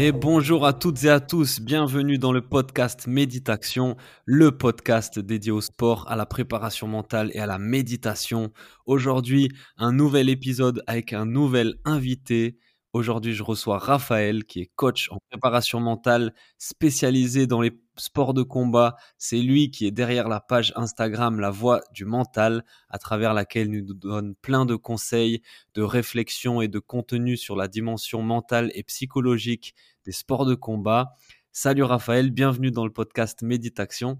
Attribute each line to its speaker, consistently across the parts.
Speaker 1: Et bonjour à toutes et à tous, bienvenue dans le podcast Méditation, le podcast dédié au sport, à la préparation mentale et à la méditation. Aujourd'hui, un nouvel épisode avec un nouvel invité. Aujourd'hui, je reçois Raphaël, qui est coach en préparation mentale, spécialisé dans les sports de combat. C'est lui qui est derrière la page Instagram La Voix du Mental, à travers laquelle il nous donne plein de conseils, de réflexions et de contenu sur la dimension mentale et psychologique des sports de combat. Salut Raphaël, bienvenue dans le podcast Méditation.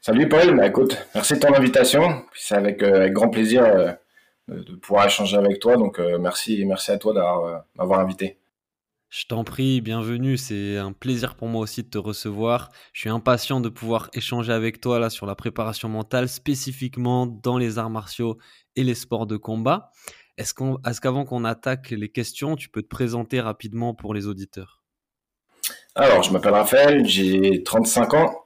Speaker 2: Salut Paul, bah, écoute, merci de ton invitation. C'est avec, euh, grand plaisir. Euh, de pouvoir échanger avec toi. Donc euh, merci, merci à toi d'avoir euh, m'avoir invité.
Speaker 1: Je t'en prie, bienvenue. C'est un plaisir pour moi aussi de te recevoir. Je suis impatient de pouvoir échanger avec toi là sur la préparation mentale, spécifiquement dans les arts martiaux et les sports de combat. Est-ce qu'avant qu'on attaque les questions, tu peux te présenter rapidement pour les auditeurs?
Speaker 2: Alors, je m'appelle Raphaël, j'ai 35 ans.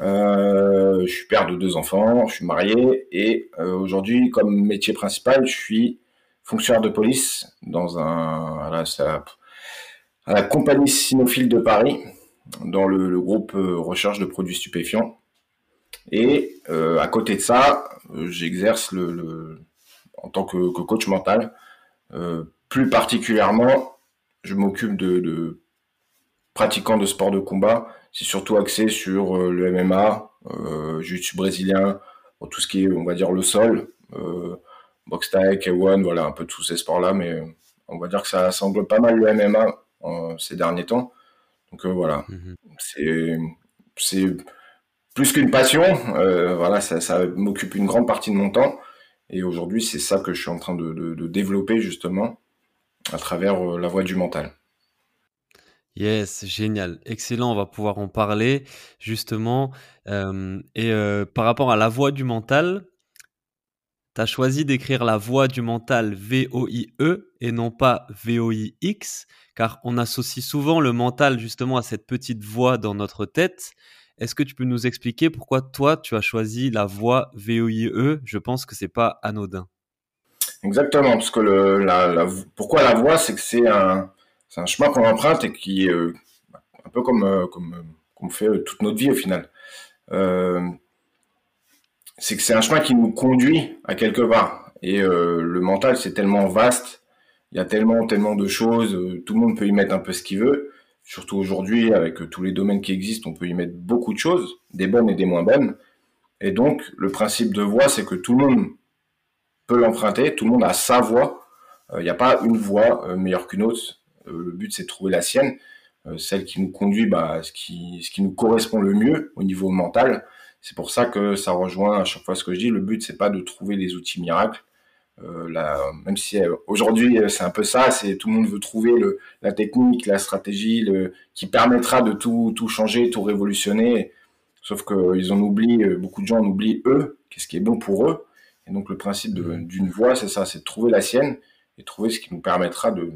Speaker 2: Euh, je suis père de deux enfants, je suis marié et euh, aujourd'hui, comme métier principal, je suis fonctionnaire de police dans un à la, compagnie Sinophile de Paris, dans le, groupe euh, recherche de produits stupéfiants. Et à côté de ça, j'exerce le, en tant que, coach mental. plus particulièrement, je m'occupe de, de pratiquants de sport de combat c'est surtout axé sur euh, le MMA, euh, jiu-jitsu brésilien, tout ce qui est, on va dire, le sol, euh, box taille, K1, voilà, un peu tous ces sports-là, mais on va dire que ça, semble pas mal le MMA ces derniers temps. Donc voilà, mhm. c'est plus qu'une passion, voilà, ça, m'occupe une grande partie de mon temps. Et aujourd'hui, c'est ça que je suis en train de développer justement à travers la voie du mental.
Speaker 1: Yes, génial, excellent, on va pouvoir en parler justement. et par rapport à la voix du mental, tu as choisi d'écrire la voix du mental V-O-I-E et non pas V-O-I-X, car on associe souvent le mental justement à cette petite voix dans notre tête. Est-ce que tu peux nous expliquer pourquoi toi tu as choisi la voix V-O-I-E Je pense que c'est pas anodin.
Speaker 2: Exactement, parce que le, pourquoi la voix, c'est que c'est un c'est un chemin qu'on emprunte et qui est euh, un peu comme euh, comme euh, qu'on fait toute notre vie au final. c'est que c'est un chemin qui nous conduit à quelque part. Et le mental, c'est tellement vaste, il y a tellement tellement de choses, tout le monde peut y mettre un peu ce qu'il veut. Surtout aujourd'hui, avec tous les domaines qui existent, on peut y mettre beaucoup de choses, des bonnes et des moins bonnes. Et donc, le principe de voix, c'est que tout le monde peut l'emprunter, tout le monde a sa voix. Il n'y a pas une voix meilleure qu'une autre. Euh, le but, c'est de trouver la sienne, euh, celle qui nous conduit, bah, ce qui, ce qui nous correspond le mieux au niveau mental. C'est pour ça que ça rejoint à chaque fois ce que je dis. Le but, c'est pas de trouver les outils miracles. Euh, même si aujourd'hui c'est un peu ça, c'est tout le monde veut trouver la technique, la stratégie, qui permettra de tout, tout changer, tout révolutionner. Sauf qu'ils en oublient, beaucoup de gens en oublient eux, qu'est-ce qui est bon pour eux. Et donc le principe d'une voie, c'est ça, c'est de trouver la sienne et trouver ce qui nous permettra de,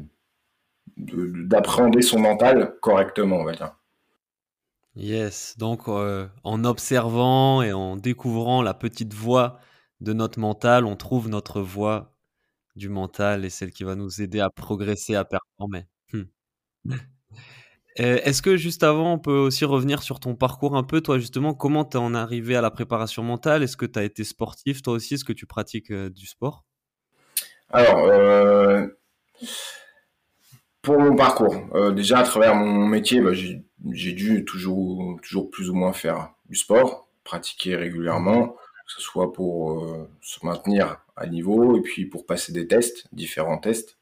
Speaker 2: d'appréhender son mental correctement, on va dire.
Speaker 1: Yes, donc euh, en observant et en découvrant la petite voix de notre mental, on trouve notre voix du mental et celle qui va nous aider à progresser, à performer. Hmm. Est-ce que juste avant, on peut aussi revenir sur ton parcours un peu, toi justement, comment tu en arrivé à la préparation mentale? Est-ce que tu as été sportif toi aussi? Est-ce que tu pratiques euh, du sport?
Speaker 2: Alors, euh, pour mon parcours, euh, déjà à travers mon métier, bah, j'ai dû toujours, toujours plus ou moins faire du sport, pratiquer régulièrement, que ce soit pour euh, se maintenir à niveau et puis pour passer des tests, différents tests.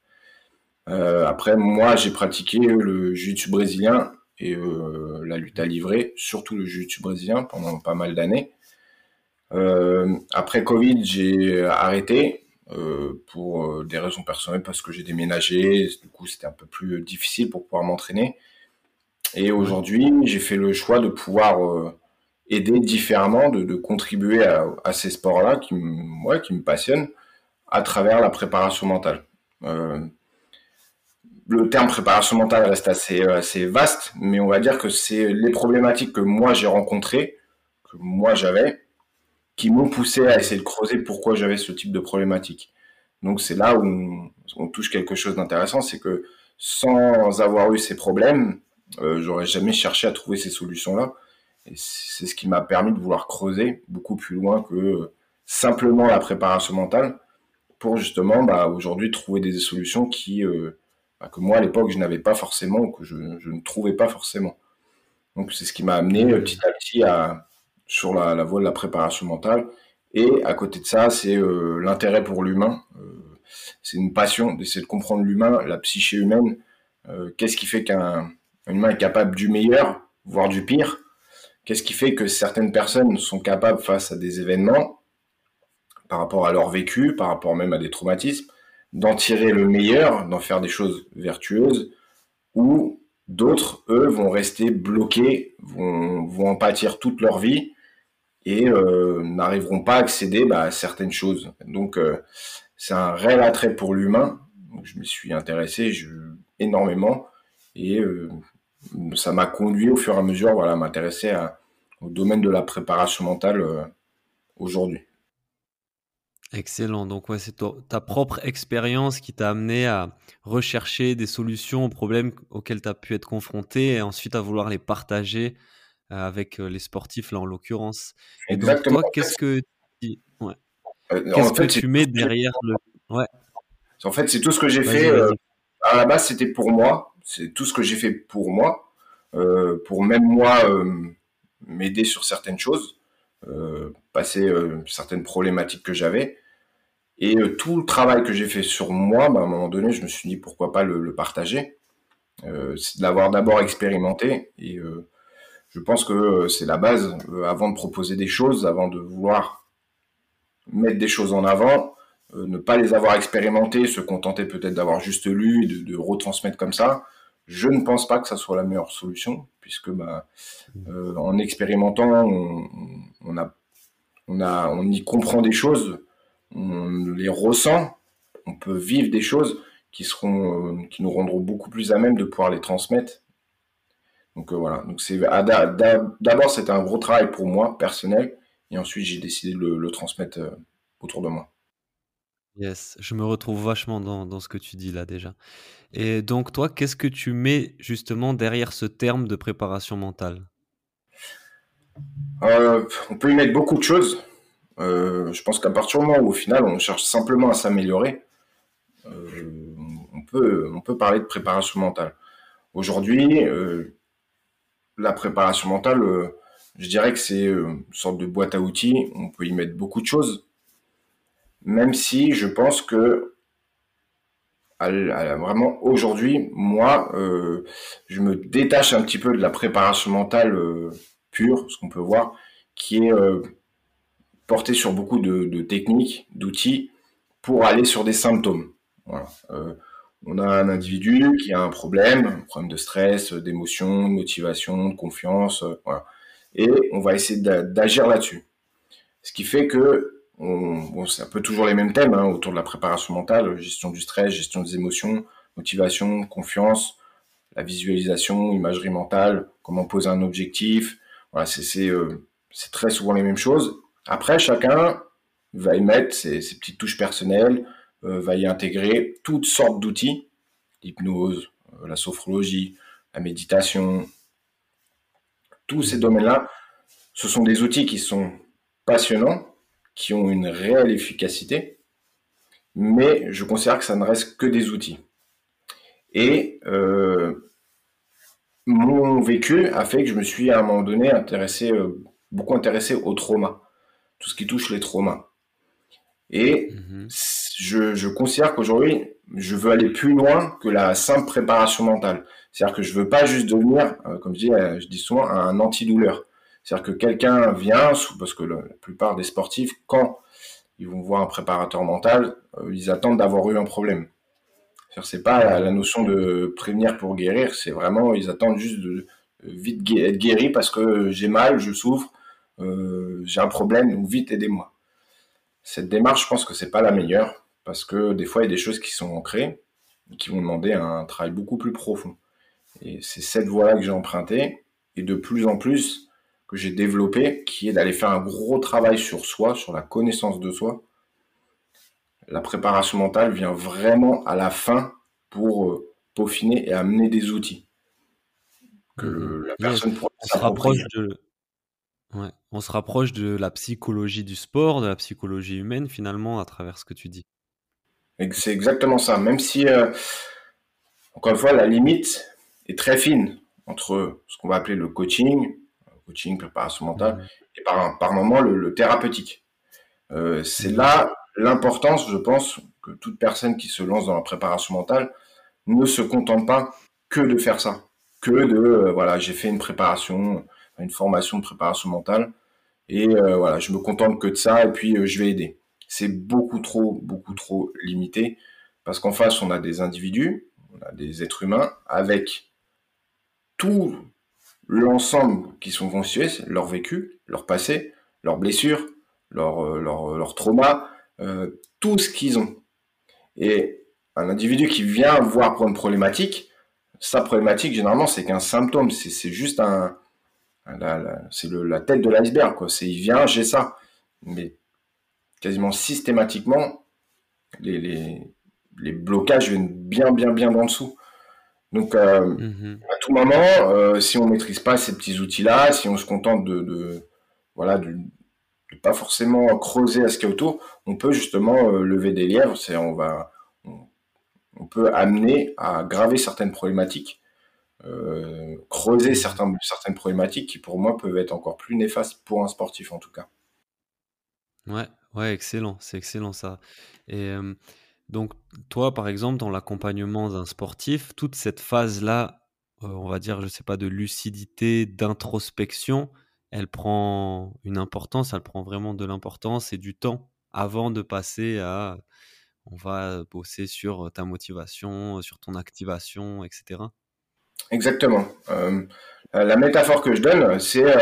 Speaker 2: Euh, après, moi, j'ai pratiqué le jiu-jitsu brésilien et la lutte à livrer, surtout le jiu-jitsu brésilien pendant pas mal d'années. après Covid, j'ai arrêté euh, pour euh, des raisons personnelles parce que j'ai déménagé, du coup c'était un peu plus difficile pour pouvoir m'entraîner. Et aujourd'hui, j'ai fait le choix de pouvoir aider différemment, de, contribuer à, ces sports-là qui, ouais, qui me passionnent à travers la préparation mentale. Euh, le terme préparation mentale reste assez, assez vaste, mais on va dire que c'est les problématiques que moi j'ai rencontrées, que moi j'avais, qui m'ont poussé à essayer de creuser pourquoi j'avais ce type de problématique. Donc c'est là où on, touche quelque chose d'intéressant, c'est que sans avoir eu ces problèmes, euh, j'aurais jamais cherché à trouver ces solutions-là. Et c'est ce qui m'a permis de vouloir creuser beaucoup plus loin que simplement la préparation mentale pour justement bah, aujourd'hui trouver des solutions qui euh, bah, que moi à l'époque je n'avais pas forcément ou que je, ne trouvais pas forcément. Donc c'est ce qui m'a amené euh, petit à petit à, sur la, voie de la préparation mentale. Et à côté de ça, c'est euh, l'intérêt pour l'humain. c'est une passion d'essayer de comprendre l'humain, la psyché humaine. Qu'est-ce qui fait qu'un humain est capable du meilleur, voire du pire? Qu'est-ce qui fait que certaines personnes sont capables face à des événements, par rapport à leur vécu, par rapport même à des traumatismes, d'en tirer le meilleur, d'en faire des choses vertueuses, ou d'autres, eux, vont rester bloqués, vont, vont en pâtir toute leur vie et euh, n'arriveront pas à accéder bah, à certaines choses. Donc, euh, c'est un réel attrait pour l'humain. Je me suis intéressé énormément et euh, ça m'a conduit au fur et à mesure voilà, à m'intéresser au domaine de la préparation mentale aujourd'hui.
Speaker 1: Excellent. Donc, ouais, c'est ta propre expérience qui t'a amené à rechercher des solutions aux problèmes auxquels tu as pu être confronté et ensuite à vouloir les partager avec euh, les sportifs, là en l'occurrence. Et donc, toi, qu'est-ce que, ouais. qu'est-ce que tu mets derrière le. Ouais.
Speaker 2: En fait, c'est tout ce que j'ai fait. à la base, c'était pour moi c'est tout ce que j'ai fait pour moi, euh, pour même moi euh, m'aider sur certaines choses, euh, passer certaines problématiques que j'avais. Et tout le travail que j'ai fait sur moi, bah, à un moment donné, je me suis dit pourquoi pas le, le partager. c'est de l'avoir d'abord expérimenté. Et je pense que c'est la base. avant de proposer des choses, avant de vouloir mettre des choses en avant, ne pas les avoir expérimentées, se contenter peut-être d'avoir juste lu et de, retransmettre comme ça, je ne pense pas que ça soit la meilleure solution, puisque bah, euh, en expérimentant, on, y comprend des choses, on les ressent, on peut vivre des choses qui seront, euh, qui nous rendront beaucoup plus à même de pouvoir les transmettre. Donc euh, voilà. Donc c'est d'abord c'était un gros travail pour moi personnel, et ensuite j'ai décidé de le, le transmettre autour de moi.
Speaker 1: Yes, je me retrouve vachement dans, dans ce que tu dis là déjà. Et donc toi, qu'est-ce que tu mets justement derrière ce terme de préparation mentale?
Speaker 2: Euh, On peut y mettre beaucoup de choses. Euh, je pense qu'à partir du moment où au final on cherche simplement à s'améliorer, euh, on, peut, on peut parler de préparation mentale. Aujourd'hui, la préparation mentale, je dirais que c'est une sorte de boîte à outils. On peut y mettre beaucoup de choses même si je pense que vraiment aujourd'hui, moi, euh, je me détache un petit peu de la préparation mentale euh, pure, ce qu'on peut voir, qui est euh, portée sur beaucoup de, techniques, d'outils pour aller sur des symptômes. On a un individu qui a un problème, un problème de stress, d'émotion, de motivation, de confiance, et on va essayer d'agir là-dessus. Ce qui fait que bon, c'est un peu toujours les mêmes thèmes hein, autour de la préparation mentale, gestion du stress, gestion des émotions, motivation, confiance, la visualisation, imagerie mentale, comment poser un objectif. Voilà, c'est euh, très souvent les mêmes choses. Après, chacun va y mettre ses, petites touches personnelles, euh, va y intégrer toutes sortes d'outils, l'hypnose, euh, la sophrologie, la méditation, tous ces domaines-là, ce sont des outils qui sont passionnants, qui ont une réelle efficacité, mais je considère que ça ne reste que des outils. Et euh, mon vécu a fait que je me suis à un moment donné euh, beaucoup intéressé au trauma, tout ce qui touche les traumas. Et mhm. Je, considère qu'aujourd'hui, je veux aller plus loin que la simple préparation mentale. C'est-à-dire que je veux pas juste devenir, euh, comme je dis, dis souvent, un antidouleur. C'est-à-dire que quelqu'un vient, parce que la plupart des sportifs, quand ils vont voir un préparateur mental, euh, ils attendent d'avoir eu un problème. C'est pas la, notion de prévenir pour guérir, c'est vraiment, ils attendent juste vite être guéri parce que j'ai mal, je souffre, euh, j'ai un problème, vite aidez-moi. Cette démarche, je pense que c'est pas la meilleure parce que des fois il y a des choses qui sont ancrées et qui vont demander un travail beaucoup plus profond. Et c'est cette voie-là que j'ai empruntée et de plus en plus que j'ai développé, qui est d'aller faire un gros travail sur soi, sur la connaissance de soi. La préparation mentale vient vraiment à la fin pour euh, peaufiner et amener des outils
Speaker 1: que mmh la personne pourra on se rapproche de on se rapproche de la psychologie du sport, de la psychologie humaine finalement à travers ce que tu dis.
Speaker 2: C'est exactement ça. Même si, euh, encore une fois, la limite est très fine entre ce qu'on va appeler le coaching, coaching, préparation mentale, mmh et par, par moment le, thérapeutique. Euh, c'est mmh là l'importance, je pense, que toute personne qui se lance dans la préparation mentale ne se contente pas que de faire ça que de euh, voilà, j'ai fait une préparation, une formation de préparation mentale et euh, voilà, je me contente que de ça et puis je vais aider. C'est beaucoup trop, beaucoup trop limité parce qu'en face, on a des individus, on a des êtres humains avec tout l'ensemble qui sont constitués, leur vécu, leur passé, leurs blessures, leur, leur, leur trauma, tout ce qu'ils ont. Et un individu qui vient voir pour une problématique, sa problématique, généralement, c'est qu'un symptôme. C'est juste un. C'est la tête de l'iceberg, quoi. C'est il vient, j'ai ça. Mais quasiment systématiquement, les, les, blocages viennent bien, bien, bien en dessous. Donc, euh, mm-hmm. à tout moment, euh, si on maîtrise pas ces petits outils-là, si on se contente de, de voilà, de, pas forcément creuser à ce qu'il y a autour, on peut justement euh, lever des lièvres. C'est on va on peut amener à graver certaines problématiques, creuser certaines, certaines problématiques qui pour moi peuvent être encore plus néfastes pour un sportif en tout cas.
Speaker 1: Ouais, ouais, excellent, c'est excellent ça. Et donc toi, par exemple, dans l'accompagnement d'un sportif, toute cette phase-là, on va dire, je sais pas, de lucidité, d'introspection, elle prend une importance, elle prend vraiment de l'importance et du temps avant de passer à on va bosser sur ta motivation, sur ton activation, etc.
Speaker 2: Exactement. la métaphore que je donne, c'est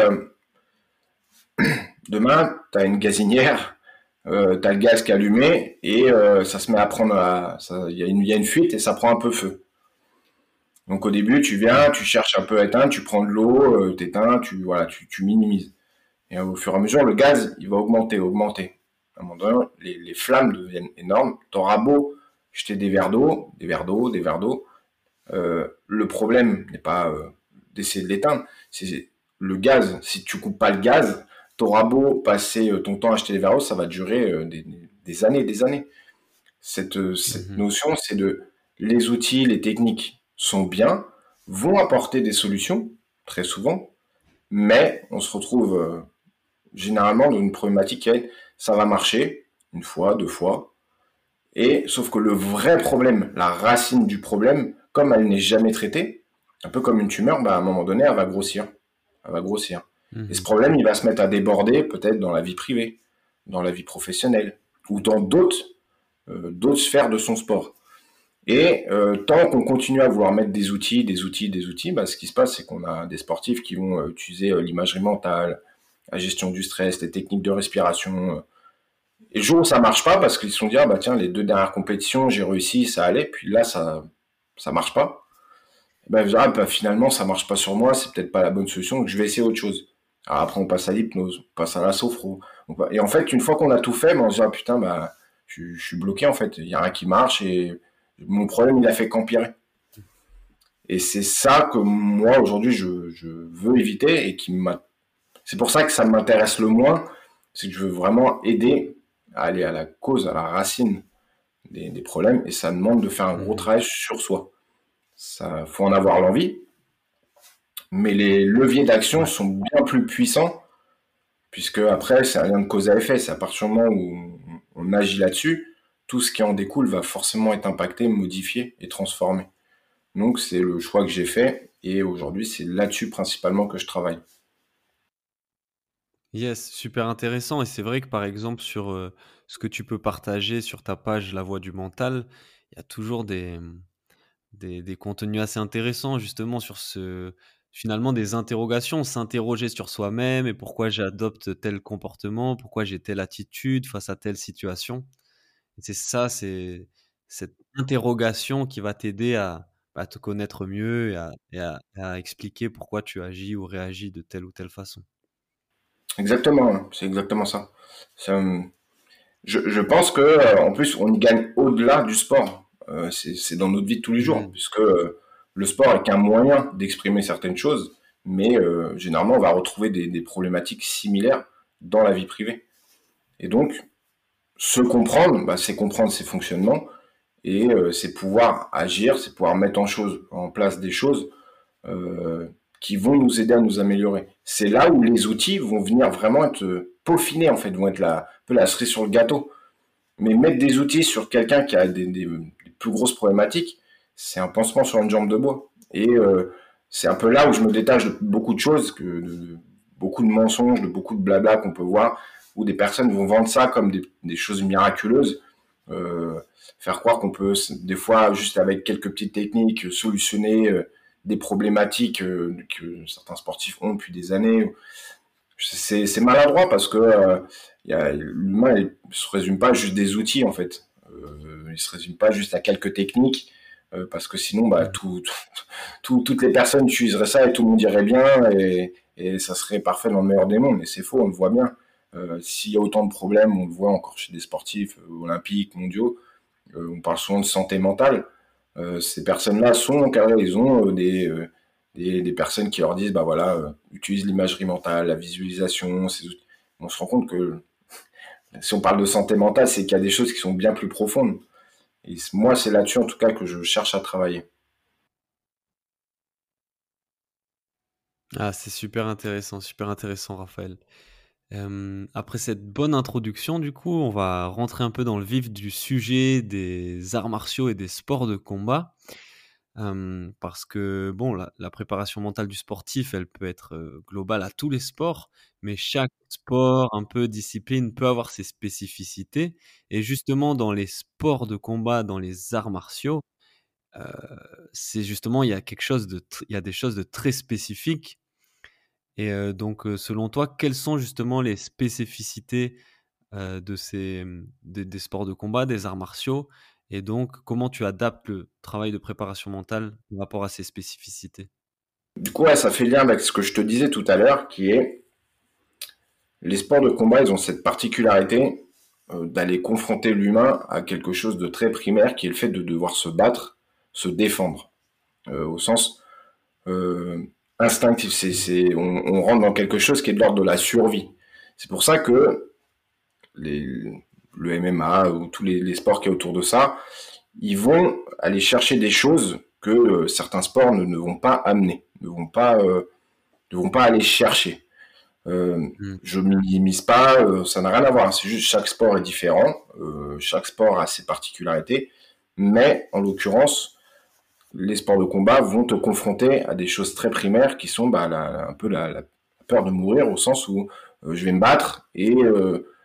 Speaker 2: demain, tu as une gazinière, tu as le gaz qui est allumé et ça se met à prendre, il y, a une fuite et ça prend un peu feu. Donc au début, tu viens, tu cherches un peu à éteindre, tu prends de l'eau, tu éteins, tu, voilà, tu, minimises. Et au fur et à mesure, le gaz, il va augmenter, augmenter à un moment donné, les, flammes deviennent énormes. T'auras beau jeter des verres d'eau, des verres d'eau, des verres d'eau. Euh, le problème n'est pas euh, d'essayer de l'éteindre, c'est le gaz. Si tu coupes pas le gaz, t'auras beau passer euh, ton temps à acheter des verres d'eau, ça va durer des, des, années, des années. Cette, cette mhm. notion, c'est de les outils, les techniques sont bien, vont apporter des solutions très souvent, mais on se retrouve généralement dans une problématique qui est ça va marcher une fois, deux fois. Et sauf que le vrai problème, la racine du problème, comme elle n'est jamais traitée, un peu comme une tumeur, bah, à un moment donné, elle va grossir. Elle va grossir. Mhm. Et ce problème, il va se mettre à déborder peut-être dans la vie privée, dans la vie professionnelle, ou dans d'autres euh, sphères de son sport. Et euh, tant qu'on continue à vouloir mettre des outils, des outils, des outils, bah, ce qui se passe, c'est qu'on a des sportifs qui vont euh, utiliser l'imagerie mentale, la gestion du stress, les techniques de respiration, et le jour où ça marche pas, parce qu'ils se sont dit, ah, bah tiens, les deux dernières compétitions, j'ai réussi, ça allait, puis là, ça, ça marche pas. Ben, ah, bah, finalement, ça marche pas sur moi, c'est peut-être pas la bonne solution, donc je vais essayer autre chose. Alors après, on passe à l'hypnose, on passe à la sophro. Et en fait, une fois qu'on a tout fait, ben, on se dit, ah, putain, bah, je, suis bloqué, en fait. Il y a rien qui marche et mon problème, il a fait qu'empirer. Et c'est ça que moi, aujourd'hui, je, je, veux éviter et qui m'a. C'est pour ça que ça m'intéresse le moins, c'est que je veux vraiment aider aller à la cause, à la racine des, problèmes, et ça demande de faire un gros mmh. travail sur soi. Ça faut en avoir l'envie, mais les leviers d'action sont bien plus puissants, puisque après, c'est rien de cause à effet. C'est à partir du moment où on agit là-dessus, tout ce qui en découle va forcément être impacté, modifié et transformé. Donc, c'est le choix que j'ai fait, et aujourd'hui, c'est là-dessus principalement que je travaille.
Speaker 1: Yes, super intéressant. Et c'est vrai que par exemple, sur euh, ce que tu peux partager sur ta page La Voix du Mental, il y a toujours des, des, contenus assez intéressants justement sur ce, finalement des interrogations, s'interroger sur soi-même et pourquoi j'adopte tel comportement, pourquoi j'ai telle attitude face à telle situation. c'est ça, c'est cette interrogation qui va t'aider à, bah, te connaître mieux et à, expliquer pourquoi tu agis ou réagis de telle ou telle façon.
Speaker 2: Exactement, c'est exactement ça. je, pense que euh, en plus on y gagne au-delà du sport. Euh, c'est dans notre vie de tous les jours, mmh. puisque euh, le sport est qu'un moyen d'exprimer certaines choses, mais euh, généralement on va retrouver des, problématiques similaires dans la vie privée. Et donc, se comprendre, bah, c'est comprendre ses fonctionnements et euh, c'est pouvoir agir, c'est pouvoir mettre en, place des choses euh, qui vont nous aider à nous améliorer. C'est là où les outils vont venir vraiment être peaufinés, en fait, vont être la, un peu la cerise sur le gâteau. Mais mettre des outils sur quelqu'un qui a des plus grosses problématiques, c'est un pansement sur une jambe de bois. Et euh, c'est un peu là où je me détache de beaucoup de choses, que de, beaucoup de mensonges, de beaucoup de blabla qu'on peut voir, où des personnes vont vendre ça comme des, choses miraculeuses, euh, faire croire qu'on peut des fois juste avec quelques petites techniques solutionner euh, des problématiques que certains sportifs ont depuis des années. C'est maladroit parce que l'humain ne se résume pas juste des outils en fait. il se résume pas juste à quelques techniques euh, parce que sinon, bah, toutes les personnes utiliseraient ça et tout le monde irait bien et, ça serait parfait dans le meilleur des mondes. Mais c'est faux, on le voit bien. Euh, s'il y a autant de problèmes, on le voit encore chez des sportifs euh, olympiques, mondiaux, on parle souvent de santé mentale. ces personnes-là sont encadrées, ils ont des, des, personnes qui leur disent, bah voilà, utilise l'imagerie mentale, la visualisation. On se rend compte que si on parle de santé mentale, c'est qu'il y a des choses qui sont bien plus profondes. Et moi, c'est là-dessus en tout cas que je cherche à travailler.
Speaker 1: Ah, c'est super intéressant, super intéressant, Raphaël. après cette bonne introduction, du coup, on va rentrer un peu dans le vif du sujet des arts martiaux et des sports de combat parce que bon, la, préparation mentale du sportif, elle peut être globale à tous les sports, mais chaque sport, un peu discipline, peut avoir ses spécificités. Et justement, dans les sports de combat, dans les arts martiaux, c'est justement il y a quelque chose il y a des choses de très spécifiques. Et donc, selon toi, quelles sont justement les spécificités de ces des sports de combat, des arts martiaux et donc, comment tu adaptes le travail de préparation mentale par rapport à ces spécificités?
Speaker 2: Du coup, ça fait lien avec ce que je te disais tout à l'heure, qui est les sports de combat, ils ont cette particularité euh, d'aller confronter l'humain à quelque chose de très primaire, qui est le fait de devoir se battre, se défendre, euh, au sens euh, instinctif. On, on, rentre dans quelque chose qui est de l'ordre de la survie. C'est pour ça que les, le MMA ou tous les, sports qui est autour de ça, ils vont aller chercher des choses que euh, certains sports ne, vont pas amener, ne vont pas, euh, ne vont pas aller chercher. Euh, hmm. Je ne minimise pas, ça n'a rien à voir. C'est juste chaque sport est différent, chaque sport a ses particularités, mais en l'occurrence, les sports de combat vont te confronter à des choses très primaires qui sont bah, un peu la, la, peur de mourir au sens où je vais me battre et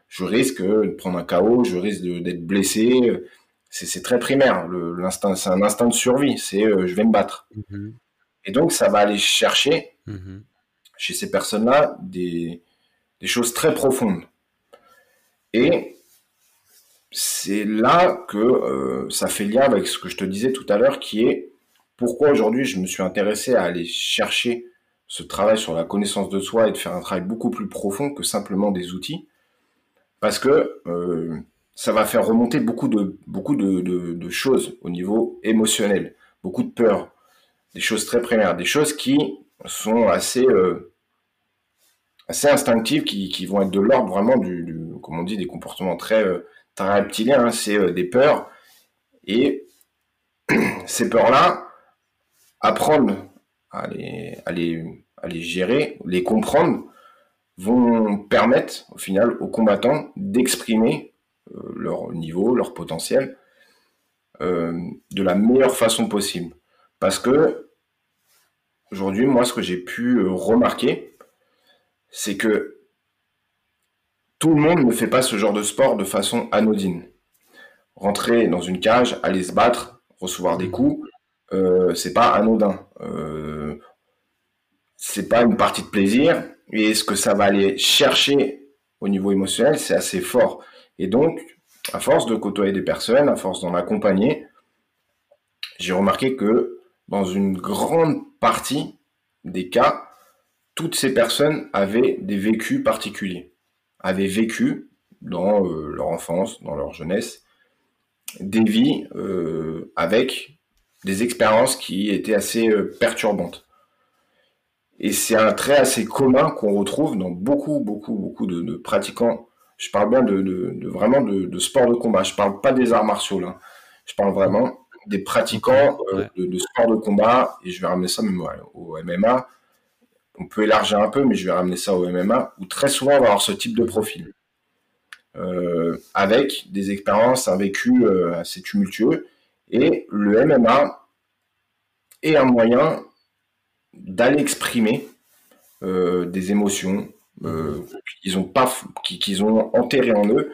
Speaker 2: je risque de prendre un chaos, je risque d'être blessé. C'est très primaire. L'instinct, c'est un instinct de survie. C'est euh, je vais me battre. Mhm. Et donc ça va aller chercher mhm. chez ces personnes-là des, choses très profondes. Et c'est là que euh, ça fait lien avec ce que je te disais tout à l'heure, qui est pourquoi aujourd'hui je me suis intéressé à aller chercher ce travail sur la connaissance de soi et de faire un travail beaucoup plus profond que simplement des outils parce que euh, ça va faire remonter beaucoup de beaucoup de, choses au niveau émotionnel, beaucoup de peur, des choses très primaires, des choses qui sont assez euh, assez instinctives, qui, vont être de l'ordre vraiment du, comme on dit, des comportements très, euh, très reptiliens. Hein. c'est des peurs et ces peurs-là, apprendre à les gérer, les comprendre, vont permettre au final aux combattants d'exprimer euh, leur niveau, leur potentiel euh, de la meilleure façon possible. Parce que aujourd'hui, moi, ce que j'ai pu euh, remarquer, c'est que tout le monde ne fait pas ce genre de sport de façon anodine. Rentrer dans une cage, aller se battre, recevoir des coups, c'est pas anodin c'est pas une partie de plaisir et ce que ça va aller chercher au niveau émotionnel, c'est assez fort. Et donc, à force de côtoyer des personnes, à force d'en accompagner, j'ai remarqué que dans une grande partie des cas, toutes ces personnes avaient des vécus particuliers, avaient vécu dans euh, leur enfance, dans leur jeunesse, des vies euh, avec des expériences qui étaient assez euh, perturbantes. Et c'est un trait assez commun qu'on retrouve dans beaucoup, beaucoup, beaucoup de, pratiquants. Je parle bien de, vraiment de, sport de combat. Je parle pas des arts martiaux là. Je parle vraiment des pratiquants euh, de, sport de combat. Et je vais ramener ça même au MMA. On peut élargir un peu, mais je vais ramener ça au MMA, où très souvent on va avoir ce type de profil. Euh, avec des expériences, un vécu euh, assez tumultueux. Et le MMA est un moyen d'aller exprimer euh, des émotions euh, qu'ils ont enterrées en eux,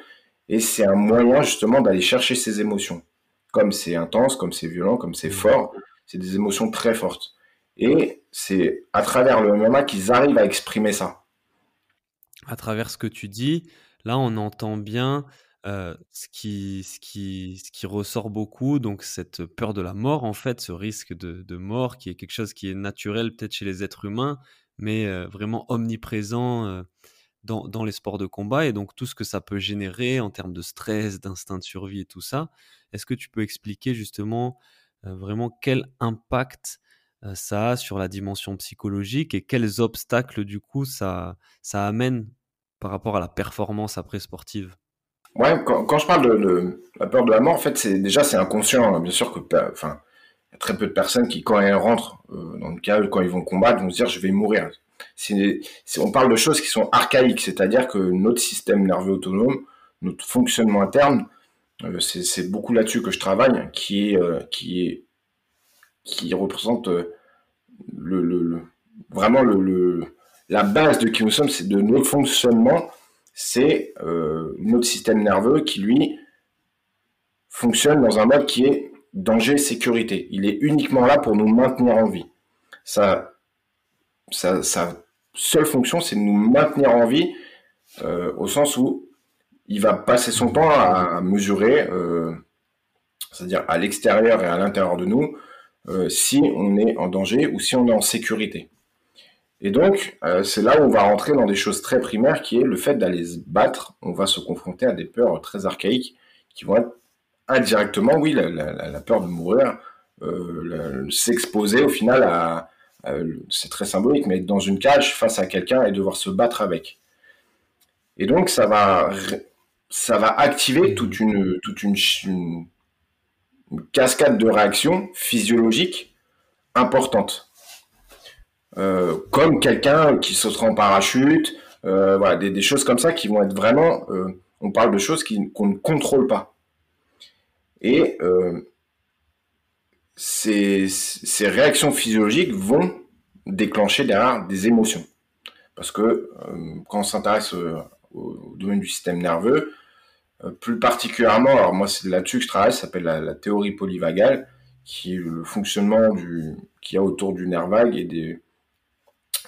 Speaker 2: et c'est un moyen justement d'aller chercher ces émotions. Comme c'est intense, comme c'est violent, comme c'est fort, c'est des émotions très fortes. Et c'est à travers le MMA qu'ils arrivent à exprimer ça.
Speaker 1: À travers ce que tu dis, là on entend bien ce, qui, ressort beaucoup, donc cette peur de la mort, en fait, ce risque de, mort qui est quelque chose qui est naturel peut-être chez les êtres humains, mais vraiment omniprésent dans, les sports de combat et donc tout ce que ça peut générer en termes de stress, d'instinct de survie et tout ça. Est-ce que tu peux expliquer justement vraiment quel impact ça a sur la dimension psychologique et quels obstacles du coup ça amène par rapport à la performance après sportive?
Speaker 2: Ouais, quand, je parle de, la peur de la mort, en fait, déjà c'est inconscient. Bien sûr que, enfin, il y a très peu de personnes qui, quand elles rentrent euh, dans le cas, quand ils vont combattre, vont se dire je vais mourir. On parle de choses qui sont archaïques, c'est-à-dire que notre système nerveux autonome, notre fonctionnement interne, euh, c'est beaucoup là-dessus que je travaille, qui est, euh, qui est, qui représente vraiment la base de qui nous sommes, c'est de notre fonctionnement c'est euh, notre système nerveux qui, lui, fonctionne dans un mode qui est danger-sécurité. Il est uniquement là pour nous maintenir en vie. Sa, seule fonction, c'est de nous maintenir en vie, euh, au sens où il va passer son temps à, mesurer, euh, c'est-à-dire à, l'extérieur et à l'intérieur de nous, si on est en danger ou si on est en sécurité. Et donc, euh, c'est là où on va rentrer dans des choses très primaires, qui est le fait d'aller se battre. On va se confronter à des peurs très archaïques qui vont être indirectement, oui, la, peur de mourir, euh, s'exposer au final à, c'est très symbolique, mais être dans une cage face à quelqu'un et devoir se battre avec. Et donc, ça va, ça va activer toute une, toute une, une cascade de réactions physiologiques importantes. Euh, comme quelqu'un qui sautera en parachute, euh, voilà, des, choses comme ça qui vont être vraiment, euh, on parle de choses qu'on ne contrôle pas. Et ces, ces, réactions physiologiques vont déclencher derrière des émotions. Parce que quand on s'intéresse au, domaine du système nerveux, plus particulièrement, alors moi c'est là-dessus que je travaille, ça s'appelle la, théorie polyvagale, qui est le fonctionnement qu'il y a autour du nerf vague et des,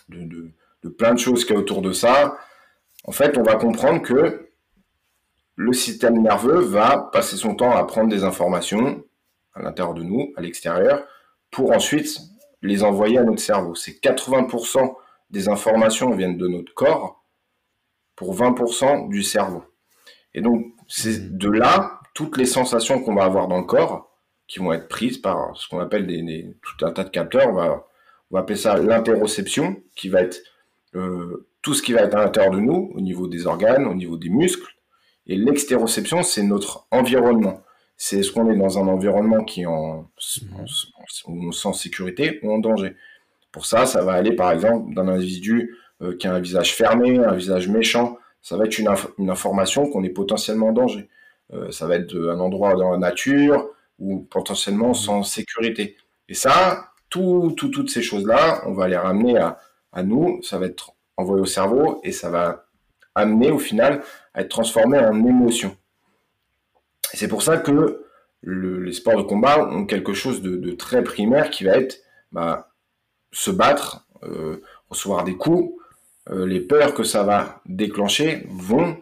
Speaker 2: de, plein de choses qu'il y a autour de ça, en fait, on va comprendre que le système nerveux va passer son temps à prendre des informations à l'intérieur de nous, à l'extérieur, pour ensuite les envoyer à notre cerveau. C'est 80% des informations viennent de notre corps pour 20% du cerveau. Et donc, c'est mmh. de là toutes les sensations qu'on va avoir dans le corps qui vont être prises par ce qu'on appelle des, tout un tas de capteurs. On va on va appeler ça l'interoception, qui va être euh, tout ce qui va être à l'intérieur de nous, au niveau des organes, au niveau des muscles. Et l'extéroception, c'est notre environnement. C'est ce qu'on est dans un environnement qui est en, sécurité ou en danger. Pour ça, ça va aller par exemple d'un individu euh, qui a un visage fermé, un visage méchant. Ça va être une, une information qu'on est potentiellement en danger. Euh, ça va être un endroit dans la nature ou potentiellement sans sécurité. Et ça, toutes ces choses-là, on va les ramener à, nous, ça va être envoyé au cerveau et ça va amener au final à être transformé en émotion. C'est pour ça que les sports de combat ont quelque chose de, très primaire qui va être bah, se battre. Euh, recevoir des coups, les peurs que ça va déclencher vont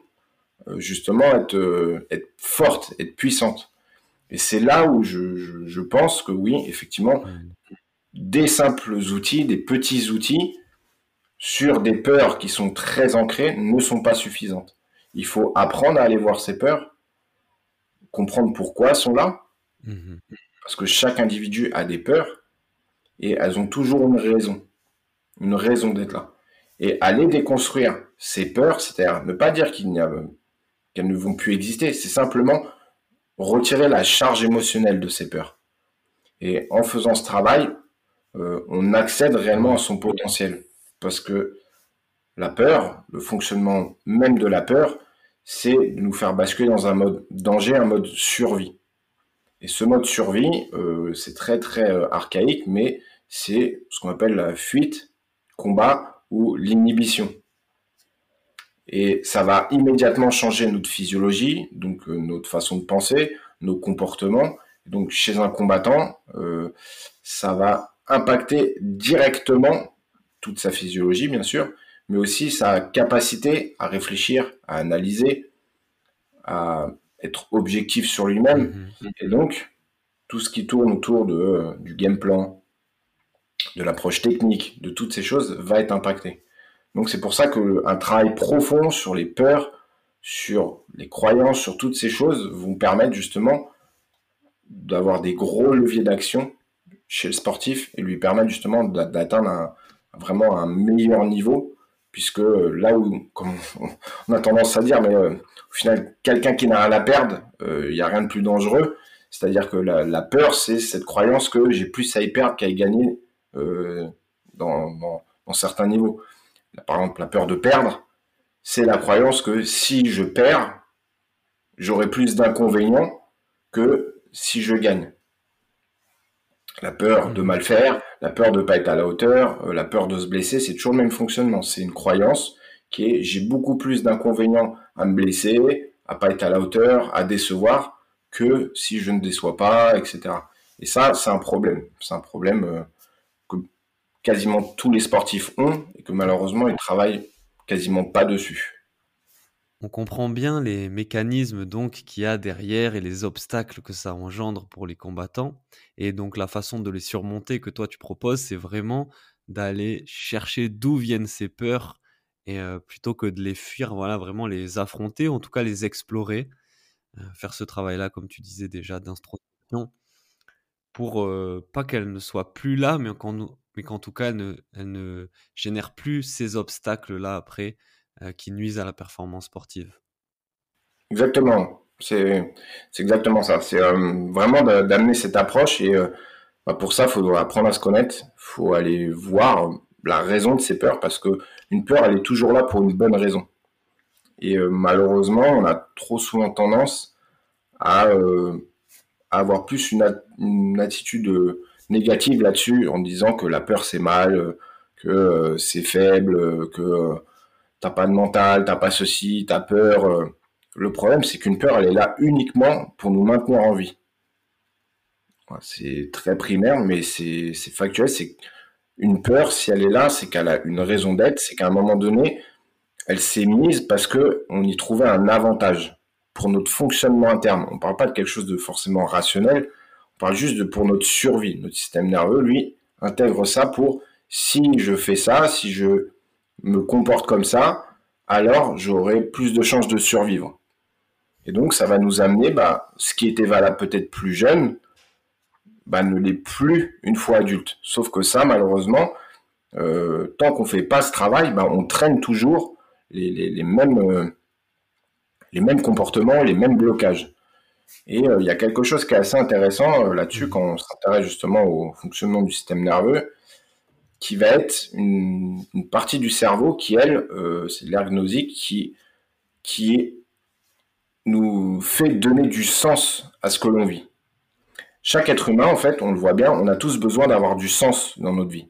Speaker 2: justement être, être fortes, être puissantes. Et c'est là où je, pense que oui, effectivement, des simples outils, des petits outils sur des peurs qui sont très ancrées ne sont pas suffisantes. Il faut apprendre à aller voir ces peurs, comprendre pourquoi elles sont là, mhm. parce que chaque individu a des peurs et elles ont toujours une raison, une raison d'être là. Et aller déconstruire ces peurs, c'est-à-dire ne pas dire qu'il n'y a qu'elles ne vont plus exister, c'est simplement retirer la charge émotionnelle de ces peurs. Et en faisant ce travail, euh, on accède réellement à son potentiel. Parce que la peur, le fonctionnement même de la peur, c'est de nous faire basculer dans un mode danger, un mode survie. Et ce mode survie, euh, c'est très très euh, archaïque, mais c'est ce qu'on appelle la fuite, combat ou l'inhibition. Et ça va immédiatement changer notre physiologie, donc euh, notre façon de penser, nos comportements. Donc chez un combattant, euh, ça va impacter directement toute sa physiologie, bien sûr, mais aussi sa capacité à réfléchir, à analyser, à être objectif sur lui-même. Mhm. Et donc, tout ce qui tourne autour de, euh, du game plan, de l'approche technique, de toutes ces choses, va être impacté. Donc c'est pour ça qu'un travail profond sur les peurs, sur les croyances, sur toutes ces choses vont permettre justement d'avoir des gros leviers d'action chez le sportif et lui permettre justement d'atteindre vraiment un meilleur niveau puisque là où, on a tendance à dire, mais euh, au final, quelqu'un qui n'a rien à perdre, euh, il n'y a rien de plus dangereux. C'est-à-dire que la, peur, c'est cette croyance que j'ai plus à y perdre qu'à y gagner euh, dans, dans, certains niveaux par exemple la peur de perdre, c'est la croyance que si je perds, j'aurai plus d'inconvénients que si je gagne. La peur de mal faire, la peur de ne pas être à la hauteur, euh, la peur de se blesser, c'est toujours le même fonctionnement. C'est une croyance qui est j'ai beaucoup plus d'inconvénients à me blesser, à pas être à la hauteur, à décevoir, que si je ne déçois pas, etc. Et ça, c'est un problème. C'est un problème euh, quasiment tous les sportifs ont et que malheureusement ils travaillent quasiment pas dessus.
Speaker 1: On comprend bien les mécanismes donc qu'il y a derrière et les obstacles que ça engendre pour les combattants. Et donc la façon de les surmonter que toi tu proposes, c'est vraiment d'aller chercher d'où viennent ces peurs et euh, plutôt que de les fuir, voilà, vraiment les affronter, en tout cas les explorer, euh, faire ce travail-là, comme tu disais déjà, d'introspection, pour euh, pas qu'elles ne soient plus là, mais qu'en tout cas, elle ne, génère plus ces obstacles-là après qui nuisent à la performance sportive.
Speaker 2: Exactement, c'est exactement ça. C'est euh, vraiment d'amener cette approche et euh, bah, pour ça, il faut apprendre à se connaître, il faut aller voir la raison de ces peurs parce que une peur, elle est toujours là pour une bonne raison. Et malheureusement, on a trop souvent tendance à, avoir plus une, attitude négative là-dessus en disant que la peur c'est mal, que euh, c'est faible, que euh, t'as pas de mental, t'as pas ceci, t'as peur. Euh. Le problème c'est qu'une peur elle est là uniquement pour nous maintenir en vie. C'est très primaire mais c'est factuel. C'est une peur si elle est là c'est qu'elle a une raison d'être, c'est qu'à un moment donné elle s'est mise parce que on y trouvait un avantage pour notre fonctionnement interne. On parle pas de quelque chose de forcément rationnel on parle juste de pour notre survie. Notre système nerveux, lui, intègre ça pour si je fais ça, si je me comporte comme ça, alors j'aurai plus de chances de survivre. Et donc, ça va nous amener, bah, ce qui était valable peut-être plus jeune, bah, ne l'est plus une fois adulte. Sauf que ça, malheureusement, euh, tant qu'on ne fait pas ce travail, bah, on traîne toujours les, mêmes, euh, les comportements, les mêmes blocages. Et euh, il y a quelque chose qui est assez intéressant là-dessus quand on s'intéresse justement au fonctionnement du système nerveux, qui va être une, partie du cerveau qui, elle, euh, c'est l'ergnosie, qui, qui nous fait donner du sens à ce que l'on vit. Chaque être humain, en fait, on le voit bien, on a tous besoin d'avoir du sens dans notre vie.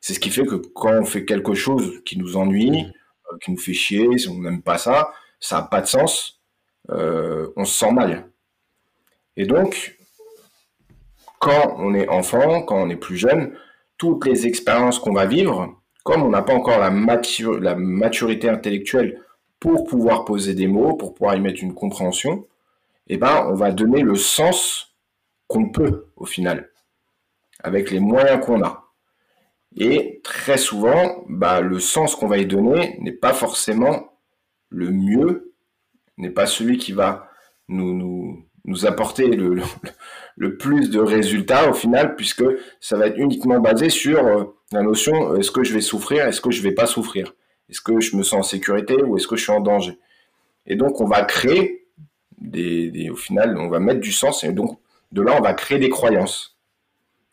Speaker 2: C'est ce qui fait que quand on fait quelque chose qui nous ennuie, qui nous fait chier, si on n'aime pas ça, ça n'a pas de sens, on se sent mal. Et donc, quand on est enfant, quand on est plus jeune, toutes les expériences qu'on va vivre, comme on n'a pas encore la, la maturité intellectuelle pour pouvoir poser des mots, pour pouvoir y mettre une compréhension, eh ben, on va donner le sens qu'on peut au final, avec les moyens qu'on a. Et très souvent, bah, le sens qu'on va y donner n'est pas forcément le mieux, n'est pas celui qui va nous, nous, apporter le, plus de résultats au final, puisque ça va être uniquement basé sur euh, la notion est-ce que je vais souffrir, est-ce que je vais pas souffrir, est-ce que je me sens en sécurité ou est-ce que je suis en danger? Et donc on va créer des, des, au final, on va mettre du sens et donc de là on va créer des croyances.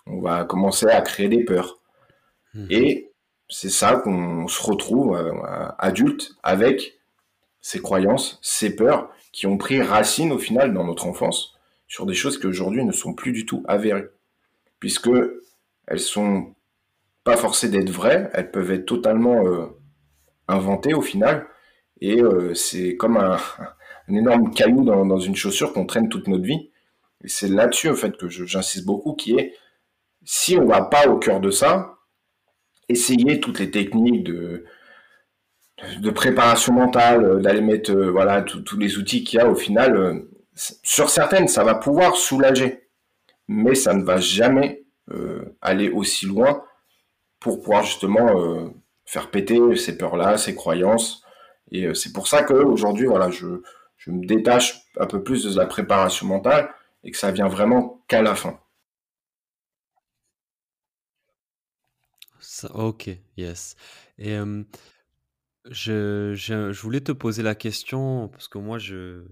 Speaker 2: On va commencer à créer des peurs. Mhm. Et c'est ça qu'on se retrouve euh, adulte avec ces croyances, ces peurs qui ont pris racine au final dans notre enfance sur des choses qui aujourd'hui ne sont plus du tout avérées, puisque elles sont pas forcées d'être vraies, elles peuvent être totalement euh, inventées au final, et euh, c'est comme un, énorme caillou dans, une chaussure qu'on traîne toute notre vie. Et c'est là-dessus en fait que j'insiste beaucoup, qui est si on va pas au cœur de ça, essayer toutes les techniques de, préparation mentale, d'aller mettre euh, voilà tous les outils qu'il y a au final. Sur certaines, ça va pouvoir soulager, mais ça ne va jamais aller aussi loin pour pouvoir justement faire péter ces peurs-là, ces croyances. Et c'est pour ça qu'aujourd'hui, voilà, je, me détache un peu plus de la préparation mentale et que ça vient vraiment qu'à la fin.
Speaker 1: ok, yes. Et je, voulais te poser la question, parce que moi, je,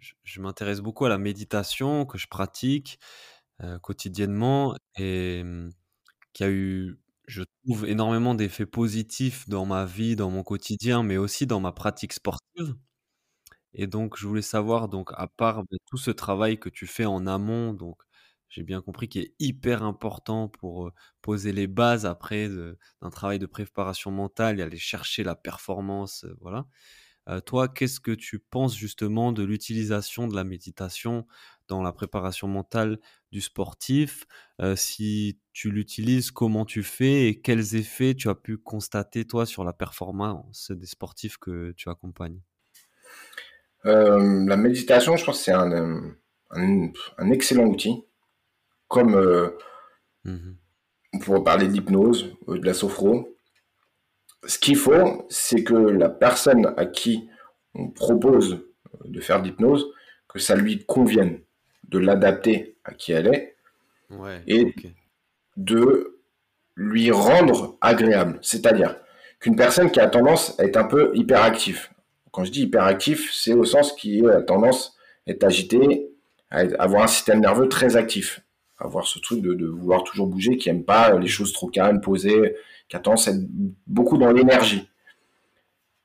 Speaker 1: je, m'intéresse beaucoup à la méditation, que je pratique quotidiennement, et qui a eu, je trouve, énormément d'effets positifs dans ma vie, dans mon quotidien, mais aussi dans ma pratique sportive. Et donc, je voulais savoir, donc, à part bah, tout ce travail que tu fais en amont, donc j'ai bien compris, qu'il est hyper important pour poser les bases après d'un travail de préparation mentale et aller chercher la performance. voilà. Toi, qu'est-ce que tu penses justement de l'utilisation de la méditation dans la préparation mentale du sportif? Si tu l'utilises, comment tu fais et quels effets tu as pu constater toi sur la performance des sportifs que tu accompagnes?
Speaker 2: La méditation, je pense que c'est un, un excellent outil comme euh, mhm. on pourrait parler d'hypnose, euh, de la sophro. Ce qu'il faut, c'est que la personne à qui on propose de faire de l'hypnose, que ça lui convienne, de l'adapter à qui elle est, et de lui rendre agréable. C'est-à-dire qu'une personne qui a tendance à être un peu hyperactif, quand je dis hyperactif, c'est au sens qui a tendance à être agité, à avoir un système nerveux très actif. Avoir ce truc de, vouloir toujours bouger, qui aime pas les choses trop calmes, posées, qui a tendance à être beaucoup dans l'énergie.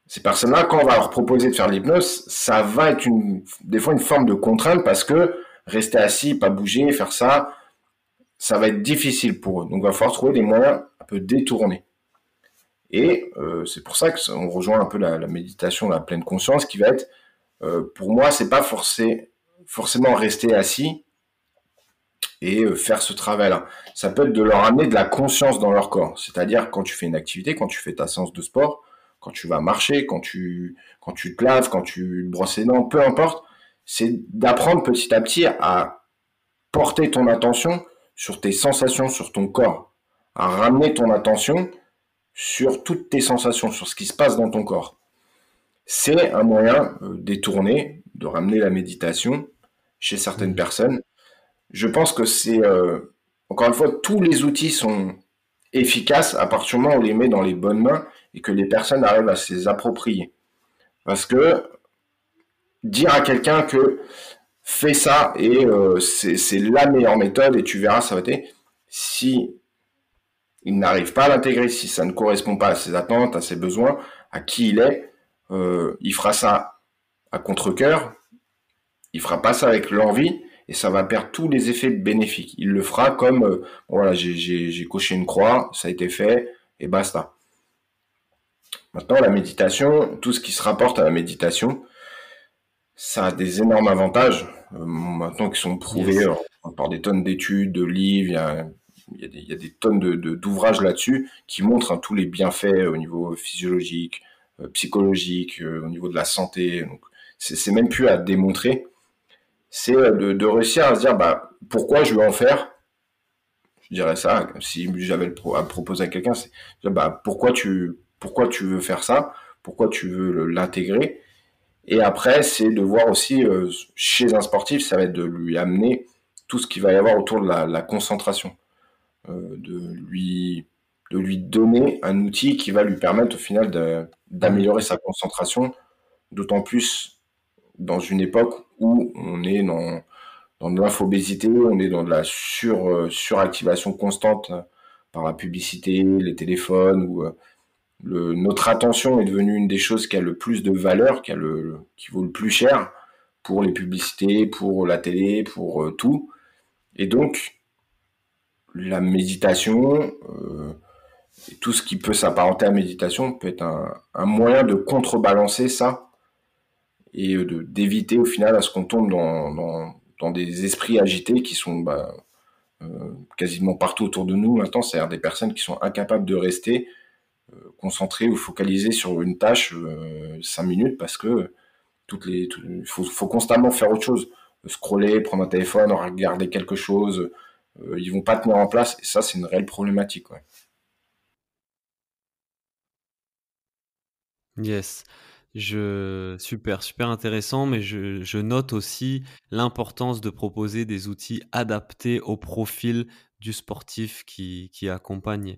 Speaker 2: Ces personnes-là, quand on va leur proposer de faire l'hypnose, ça va être des fois une forme de contrainte parce que rester assis, pas bouger, faire ça, ça va être difficile pour eux. Donc, il va falloir trouver des moyens un peu détournés. Et euh, c'est pour ça qu'on rejoint un peu la, méditation, la pleine conscience, qui va être, euh, pour moi, c'est pas forcément rester assis, et euh, faire ce travail-là. Ça peut être de leur amener de la conscience dans leur corps. C'est-à-dire quand tu fais une activité, quand tu fais ta séance de sport, quand tu vas marcher, quand tu, quand tu te laves, quand tu brosses les dents, peu importe, c'est d'apprendre petit à petit à porter ton attention sur tes sensations, sur ton corps, à ramener ton attention sur toutes tes sensations, sur ce qui se passe dans ton corps. C'est un moyen euh, détourné de ramener la méditation chez certaines mmh. personnes je pense que c'est, euh, encore une fois, tous les outils sont efficaces à partir du moment où on les met dans les bonnes mains et que les personnes arrivent à se les approprier. Parce que dire à quelqu'un que fais ça et euh, c'est la meilleure méthode et tu verras, ça va être, si il n'arrive pas à l'intégrer, si ça ne correspond pas à ses attentes, à ses besoins, à qui il est, euh, il fera ça à contre-coeur, il fera pas ça avec l'envie, et ça va perdre tous les effets bénéfiques. Il le fera comme, euh, voilà, j'ai coché une croix, ça a été fait, et basta. Maintenant, la méditation, tout ce qui se rapporte à la méditation, ça a des énormes avantages, euh, maintenant qui sont prouvés par des tonnes d'études, de livres, il y a il y a des, tonnes d'ouvrages de, là-dessus qui montrent hein, tous les bienfaits au niveau physiologique, euh, psychologique, au niveau de la santé. Donc, c'est même plus à démontrer. C'est de, de, réussir à se dire, bah, pourquoi je veux en faire? Je dirais ça, si j'avais à proposer à quelqu'un, c'est bah, pourquoi tu, pourquoi tu veux faire ça? Pourquoi tu veux l'intégrer? Et après, c'est de voir aussi euh, chez un sportif, ça va être de lui amener tout ce qu'il va y avoir autour de la, concentration, euh, de lui de lui donner un outil qui va lui permettre au final d'améliorer sa concentration, d'autant plus dans une époque où on est dans, de l'infobésité, on est dans de la sur, euh, suractivation constante par la publicité, les téléphones ou notre attention est devenue une des choses qui a le plus de valeur, qui, a le, qui vaut le plus cher pour les publicités, pour la télé, pour euh, tout. Et donc, la méditation, euh, tout ce qui peut s'apparenter à méditation peut être un, moyen de contrebalancer ça et euh, d'éviter au final à ce qu'on tombe dans, dans, dans, des esprits agités qui sont bah, quasiment partout autour de nous maintenant, c'est-à-dire des personnes qui sont incapables de rester concentrer ou focaliser sur une tâche euh, cinq minutes parce que toutes les, il faut, constamment faire autre chose. Scroller, prendre un téléphone, regarder quelque chose, euh, ils vont pas tenir en place et ça c'est une réelle problématique.
Speaker 1: Yes. Je super, super intéressant, mais je, note aussi l'importance de proposer des outils adaptés au profil du sportif qui, qui accompagne.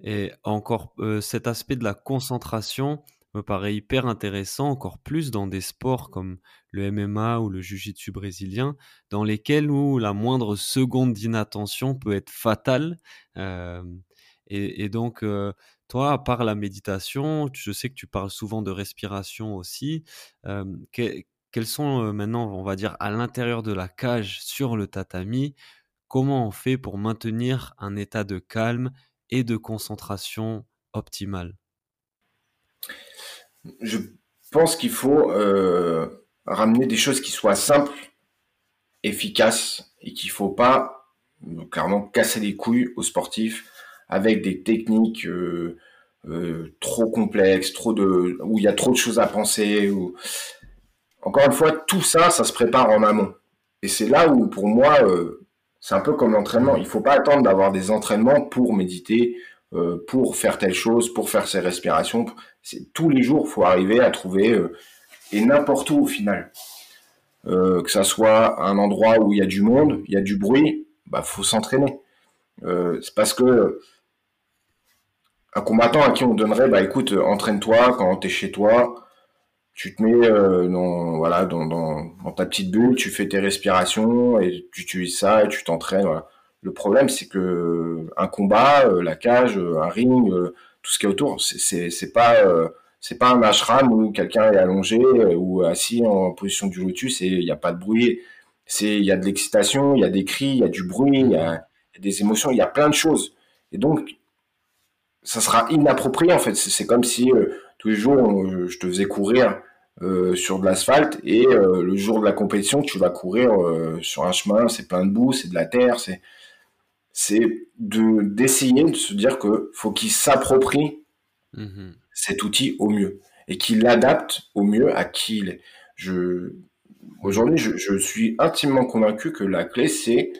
Speaker 1: Et encore, cet aspect de la concentration me paraît hyper intéressant, encore plus dans des sports comme le MMA ou le jiu-jitsu brésilien, dans lesquels où la moindre seconde d'inattention peut être fatale. et, donc, toi, à part la méditation, je sais que tu parles souvent de respiration aussi. quels sont maintenant, on va dire, à l'intérieur de la cage sur le tatami, comment on fait pour maintenir un état de calme et de concentration optimale
Speaker 2: Je pense qu'il faut ramener des choses qui soient simples, efficaces et qu'il ne faut pas clairement casser les couilles aux sportifs avec des techniques euh, euh, trop complexes, trop de, où il y a trop de choses à penser. Encore une fois, tout ça, ça se prépare en amont. Et c'est là où, pour moi, c'est un peu comme l'entraînement. Il faut pas attendre d'avoir des entraînements pour méditer, euh, pour faire telle chose, pour faire ses respirations. Tous les jours, faut arriver à trouver euh, et n'importe où au final. Euh, que ça soit un endroit où il y a du monde, il y a du bruit, bah faut s'entraîner. c'est parce que un combattant à qui on donnerait, bah écoute, entraîne-toi quand tu es chez toi, tu te mets euh, dans voilà dans, ta petite bulle, tu fais tes respirations et tu utilises ça et tu t'entraînes. Le problème c'est que un combat, euh, la cage, euh, un ring, tout ce qui est autour, c'est c'est pas c'est pas un ashram où quelqu'un est allongé ou assis en position du lotus et il n'y a pas de bruit. C'est il y a de l'excitation, il y a des cris, il y a du bruit, il y a, des émotions, il y a plein de choses. Et donc ça sera inapproprié en fait. C'est comme si tous les jours, je te faisais courir euh, sur de l'asphalte et euh, le jour de la compétition, tu vas courir euh, sur un chemin, c'est plein de boue, c'est de la terre, c'est c'est de d'essayer de se dire que faut qu'il s'approprie mm-hmm. cet outil au mieux et qu'il l'adapte au mieux à qui il est. Je aujourd'hui, je, suis intimement convaincu que la clé c'est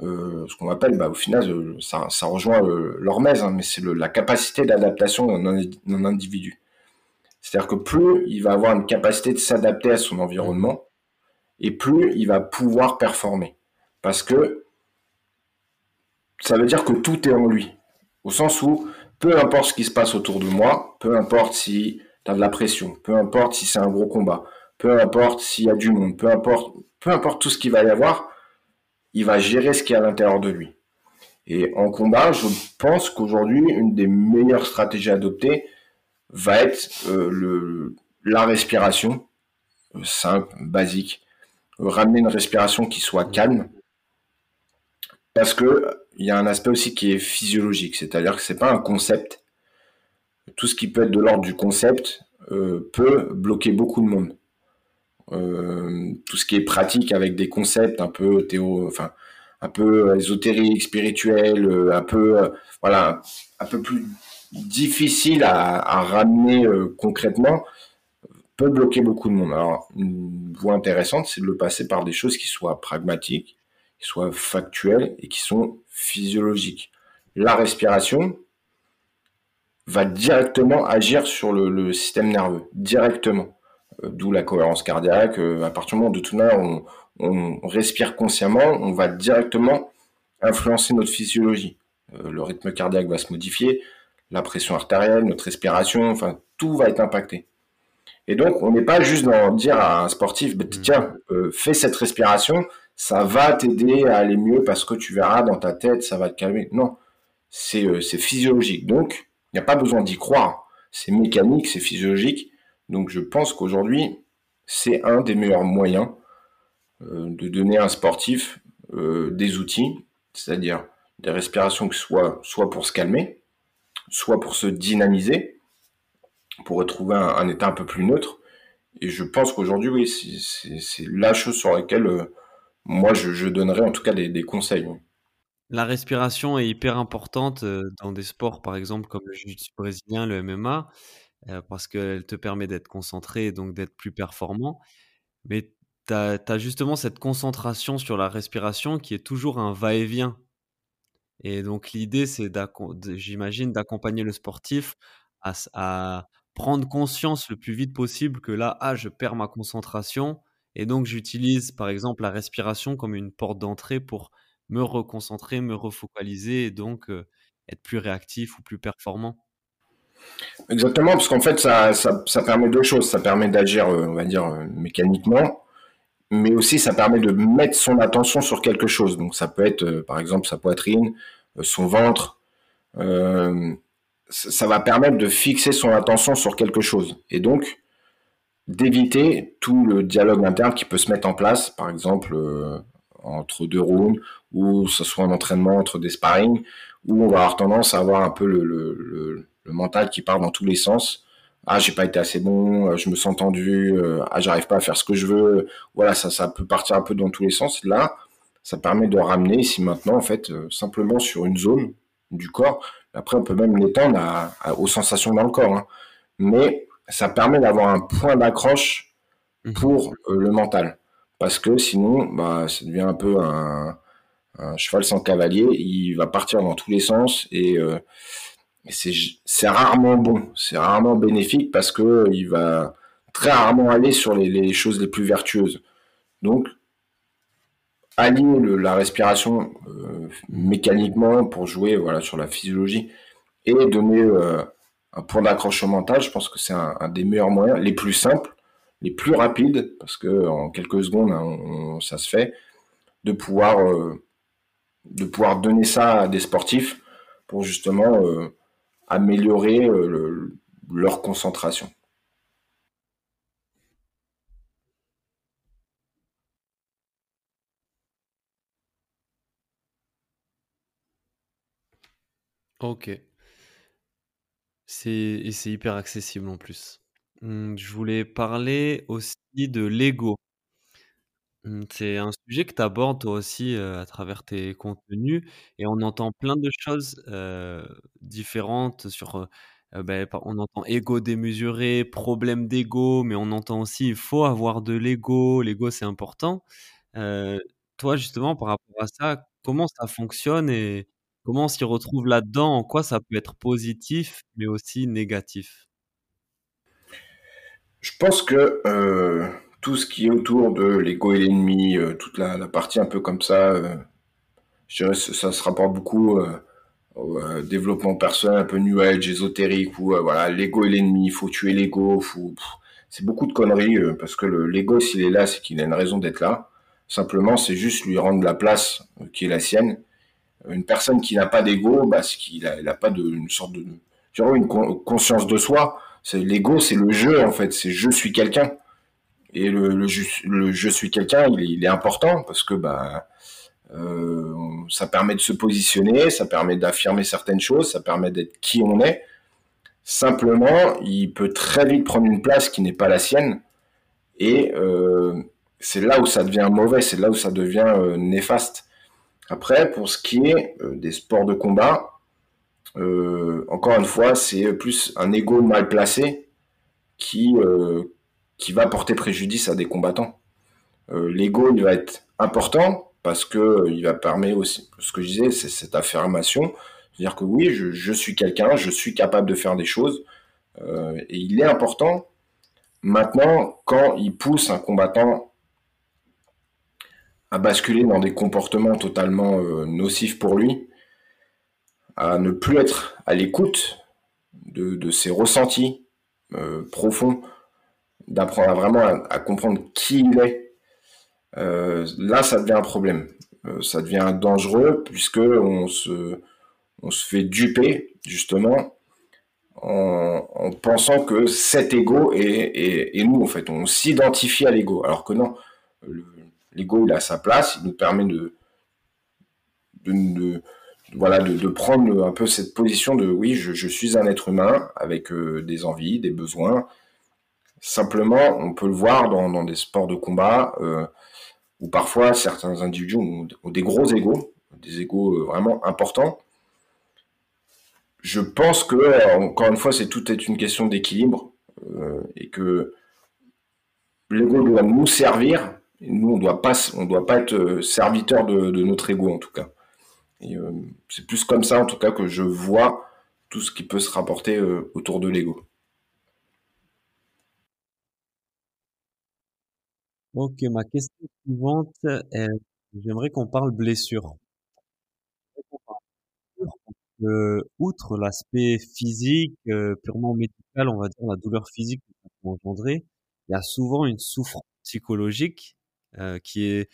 Speaker 2: ce qu'on appelle, bah, au final, ça, ça rejoint l'hormèse, hein, mais c'est la capacité d'adaptation d'un individu. C'est-à-dire que plus il va avoir une capacité de s'adapter à son environnement, et plus il va pouvoir performer. Parce que ça veut dire que tout est en lui. Au sens où, peu importe ce qui se passe autour de moi, peu importe si tu as de la pression, peu importe si c'est un gros combat, peu importe s'il y a du monde, peu importe, peu importe tout ce qu'il va y avoir, il va gérer ce qui est à l'intérieur de lui. Et en combat, je pense qu'aujourd'hui, une des meilleures stratégies à adopter, va être euh, la respiration, euh, simple, basique, euh, ramener une respiration qui soit calme, parce que il y a un aspect aussi qui est physiologique, c'est-à-dire que c'est pas un concept. Tout ce qui peut être de l'ordre du concept peut bloquer beaucoup de monde. Tout ce qui est pratique avec des concepts un peu théo, enfin un peu ésotérique, spirituel, un peu, voilà, un peu plus difficile à, ramener concrètement, peut bloquer beaucoup de monde. Alors, une voie intéressante, c'est de le passer par des choses qui soient pragmatiques, qui soient factuelles et qui sont physiologiques. La respiration va directement agir sur le, système nerveux, directement. Euh, d'où la cohérence cardiaque. Euh, à partir du moment où de tout on, on respire consciemment, on va directement influencer notre physiologie. Euh, le rythme cardiaque va se modifier, la pression artérielle, notre respiration, enfin tout va être impacté. Et donc, on n'est pas juste dans dire à un sportif, bah, mmh. tiens, euh, fais cette respiration, ça va t'aider à aller mieux parce que tu verras dans ta tête, ça va te calmer. Non, c'est euh, physiologique. Donc, il n'y a pas besoin d'y croire. C'est mécanique, c'est physiologique. Donc, je pense qu'aujourd'hui, c'est un des meilleurs moyens euh, de donner à un sportif des outils, c'est-à-dire des respirations qui soient soit pour se calmer, soit pour se dynamiser, pour retrouver un, état un peu plus neutre. Et je pense qu'aujourd'hui, oui, c'est la chose sur laquelle euh, moi, je, donnerais en tout cas des, conseils.
Speaker 1: La respiration est hyper importante euh, dans des sports, par exemple, comme le jiu-jitsu brésilien, le MMA, euh, parce qu'elle te permet d'être concentré donc d'être plus performant. Mais tu as, justement cette concentration sur la respiration qui est toujours un va-et-vient. Et donc l'idée, c'est, j'imagine, d'accompagner le sportif à, à, prendre conscience le plus vite possible que là, ah, je perds ma concentration. Et donc, j'utilise par exemple la respiration comme une porte d'entrée pour me reconcentrer, me refocaliser et donc euh, être plus réactif ou plus performant.
Speaker 2: Exactement, parce qu'en fait, ça, permet deux choses. Ça permet d'agir, euh, on va dire, euh, mécaniquement, mais aussi ça permet de mettre son attention sur quelque chose. Donc, ça peut être, par exemple, sa poitrine, son ventre ça va permettre de fixer son attention sur quelque chose. Et donc, d'éviter tout le dialogue interne qui peut se mettre en place, par exemple, euh, entre deux rounds, ou ce soit un entraînement entre des sparring, où on va avoir tendance à avoir un peu le, mental qui part dans tous les sens. Ah, j'ai pas été assez bon, euh, je me sens tendu, euh, ah, j'arrive pas à faire ce que je veux. Voilà, ça, ça peut partir un peu dans tous les sens. Là, ça permet de ramener ici maintenant, en fait, simplement sur une zone du corps, après, on peut même l'étendre aux sensations dans le corps. Hein. Mais ça permet d'avoir un point d'accroche mhm. pour euh, le mental. Parce que sinon, bah, ça devient un peu un, cheval sans cavalier. Il va partir dans tous les sens et, euh, c'est rarement bon. C'est rarement bénéfique parce que il va très rarement aller sur les choses les plus vertueuses. Donc, allier la respiration euh, mécaniquement pour jouer voilà sur la physiologie et donner euh, un point d'accroche mental, je pense que c'est un, des meilleurs moyens, les plus simples, les plus rapides, parce que en quelques secondes hein, ça se fait, de pouvoir euh, de pouvoir donner ça à des sportifs pour justement améliorer leur concentration.
Speaker 1: OK. C'est et c'est hyper accessible en plus. Mmh, je voulais parler aussi de l'ego. Mmh, c'est un sujet que tu abordes toi aussi, à travers tes contenus et on entend plein de choses, différentes sur, ben, on entend ego démesuré, problème d'ego, mais on entend aussi il faut avoir de l'ego, l'ego c'est important. toi justement par rapport à ça, comment ça fonctionne et Comment on s'y retrouve là-dedans? En quoi ça peut être positif, mais aussi négatif?
Speaker 2: Je pense que tout ce qui est autour de l'ego et l'ennemi, euh, toute la, partie un peu comme ça, euh, je dirais ça se rapporte beaucoup au développement personnel, un peu new age, ésotérique, où voilà, l'ego et l'ennemi, il faut tuer l'ego, c'est beaucoup de conneries, parce que l'ego, s'il est là, c'est qu'il a une raison d'être là. Simplement, c'est juste lui rendre la place qui est la sienne une personne qui n'a pas d'ego, bah, c'est qu'il a, pas de, une sorte de, une conscience de soi. L'ego, c'est le jeu en fait, c'est je suis quelqu'un. Et le, je suis quelqu'un, il, est important parce que bah euh, ça permet de se positionner, ça permet d'affirmer certaines choses, ça permet d'être qui on est. Simplement, il peut très vite prendre une place qui n'est pas la sienne, et euh, c'est là où ça devient mauvais, c'est là où ça devient euh, néfaste. Après, pour ce qui est des sports de combat, encore une fois, c'est plus un ego mal placé qui, qui va porter préjudice à des combattants. L'ego, il va être important parce que il va permettre aussi, ce que je disais, c'est cette affirmation, c'est-à-dire que oui, je, suis quelqu'un, je suis capable de faire des choses, et il est important Maintenant, quand il pousse un combattant à basculer dans des comportements totalement euh, nocifs pour lui, à ne plus être à l'écoute de, ses ressentis euh, profonds, d'apprendre vraiment à, comprendre qui il est, euh, là, ça devient un problème. ça devient dangereux puisque on se, fait duper justement en, pensant que cet ego est, nous, en fait. On s'identifie à l'ego. Alors que non, l'ego, il a sa place, il nous permet de, de, voilà, de, prendre un peu cette position de oui, je, suis un être humain avec euh, des envies, des besoins. Simplement, on peut le voir dans, des sports de combat euh, où parfois certains individus ont, des gros égos, des égos euh, vraiment importants je pense que, encore une fois, c'est tout est une question d'équilibre euh, et que l'ego doit nous servir. Et nous, on doit pas, doit pas être serviteur de, notre ego en tout cas. C'est plus comme ça en tout cas que je vois tout ce qui peut se rapporter autour de l'ego.
Speaker 1: Ok, ma question suivante, j'aimerais qu'on parle blessure. Outre l'aspect physique, euh, purement médical, on va dire la douleur physique que ça peut engendrer, il y a souvent une souffrance psychologique euh, qui est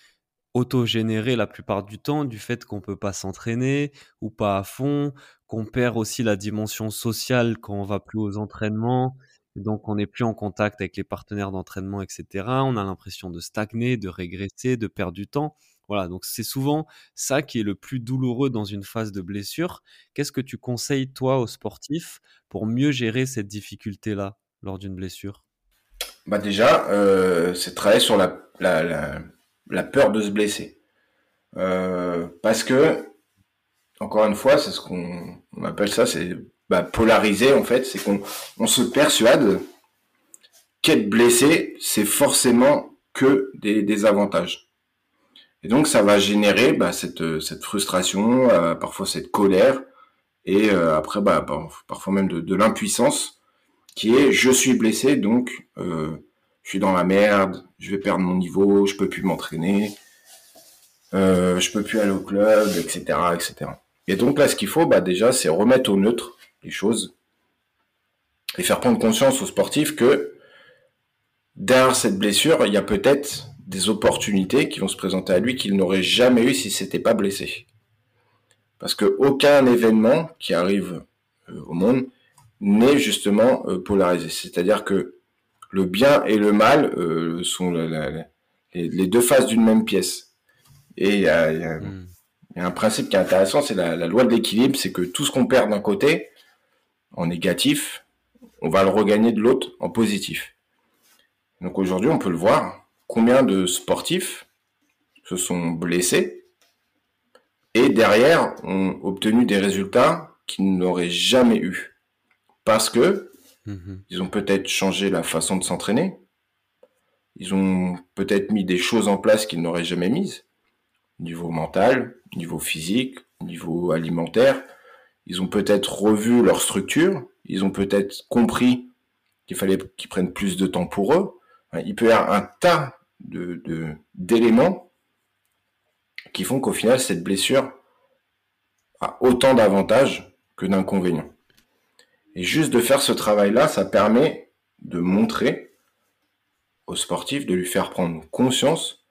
Speaker 1: autogénérée la plupart du temps du fait qu'on peut pas s'entraîner ou pas à fond, qu'on perd aussi la dimension sociale quand on va plus aux entraînements, donc on n'est plus en contact avec les partenaires d'entraînement, etc. On a l'impression de stagner, de régresser, de perdre du temps. Voilà, donc c'est souvent ça qui est le plus douloureux dans une phase de blessure. Qu'est-ce que tu conseilles, toi, aux sportifs, pour mieux gérer cette difficulté-là lors d'une blessure?
Speaker 2: Bah Déjà, euh, c'est travailler sur la, peur de se blesser. Euh, parce que, encore une fois, c'est ce qu'on appelle ça, c'est bah, polariser, en fait, c'est qu'on on se persuade qu'être blessé, c'est forcément que des, des avantages. Et donc ça va générer bah, cette, euh, cette frustration, euh, parfois cette colère, et euh, après bah, parfois même de, l'impuissance, qui est je suis blessé, donc je suis dans la merde, je vais perdre mon niveau, je peux plus m'entraîner, euh, je peux plus aller au club, etc., etc. Et donc là, ce qu'il faut, bah, déjà, c'est remettre au neutre les choses et faire prendre conscience aux sportifs que derrière cette blessure, il y a peut-être des opportunités qui vont se présenter à lui qu'il n'aurait jamais eu si s'était pas blessé. Parce que aucun événement qui arrive euh, au monde n'est justement euh, polarisé. C'est-à-dire que le bien et le mal euh, sont les, deux faces d'une même pièce. Et il y, a, un principe qui est intéressant, c'est la, la, loi de l'équilibre, c'est que tout ce qu'on perd d'un côté en négatif, on va le regagner de l'autre en positif. Donc aujourd'hui, on peut le voir, combien de sportifs se sont blessés et derrière ont obtenu des résultats qu'ils n'auraient jamais eu. Parce que mhm. ils ont peut-être changé la façon de s'entraîner, ils ont peut-être mis des choses en place qu'ils n'auraient jamais mises, niveau mental, niveau physique, niveau alimentaire. Ils ont peut-être revu leur structure, ils ont peut-être compris qu'il fallait qu'ils prennent plus de temps pour eux, il peut y avoir un tas d'éléments qui font qu'au final, cette blessure a autant d'avantages que d'inconvénients. Et juste de faire ce travail-là, ça permet de montrer au sportif, de lui faire prendre conscience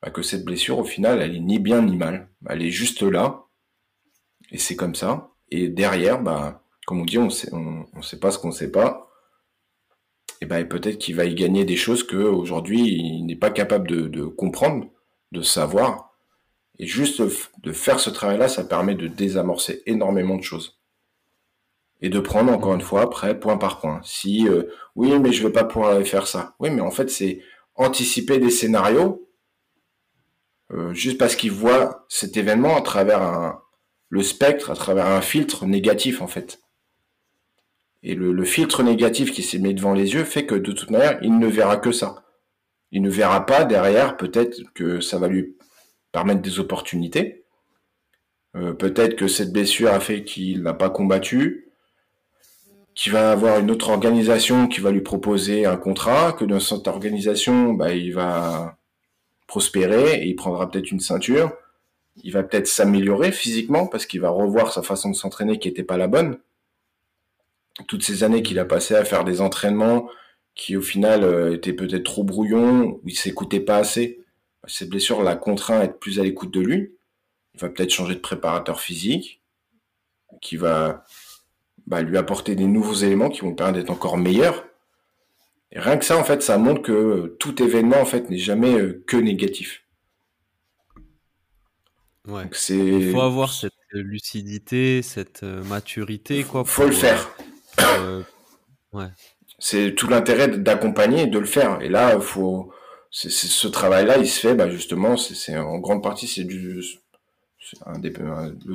Speaker 2: bah, que cette blessure, au final, elle est ni bien ni mal. Elle est juste là, et c'est comme ça. Et derrière, bah, comme on dit, on sait, on sait pas ce qu'on sait pas et ben peut-être qu'il va y gagner des choses que aujourd'hui il n'est pas capable de, comprendre, de savoir. Et juste de faire ce travail-là, ça permet de désamorcer énormément de choses. Et de prendre encore une fois après point par point. Si euh, oui, mais je vais pas pouvoir faire ça. Oui, mais en fait c'est anticiper des scénarios euh, juste parce qu'il voit cet événement à travers un, le spectre, à travers un filtre négatif en fait. Et le, filtre négatif qui s'est mis devant les yeux fait que de toute manière, il ne verra que ça. Il ne verra pas derrière, peut-être que ça va lui permettre des opportunités. Euh, peut-être que cette blessure a fait qu'il n'a pas combattu, qu'il va avoir une autre organisation qui va lui proposer un contrat, que dans cette organisation, bah, il va prospérer et il prendra peut-être une ceinture. Il va peut-être s'améliorer physiquement parce qu'il va revoir sa façon de s'entraîner qui n'était pas la bonne. Toutes ces années qu'il a passé à faire des entraînements qui au final euh, étaient peut-être trop brouillons, où il s'écoutait pas assez. Ces blessures l'a contraint à être plus à l'écoute de lui. Il va peut-être changer de préparateur physique, qui va bah, lui apporter des nouveaux éléments qui vont permettre d'être encore meilleur. Et rien que ça, en fait, ça montre que tout événement, en fait, n'est jamais euh, que négatif.
Speaker 1: Ouais. Il faut avoir cette lucidité, cette euh, maturité, quoi.
Speaker 2: Faut le faire. Euh, ouais. C'est tout l'intérêt d'accompagner et de le faire. Et là, faut, c'est, ce travail-là, il se fait, bah, justement, c'est, en grande partie, c'est du, un des,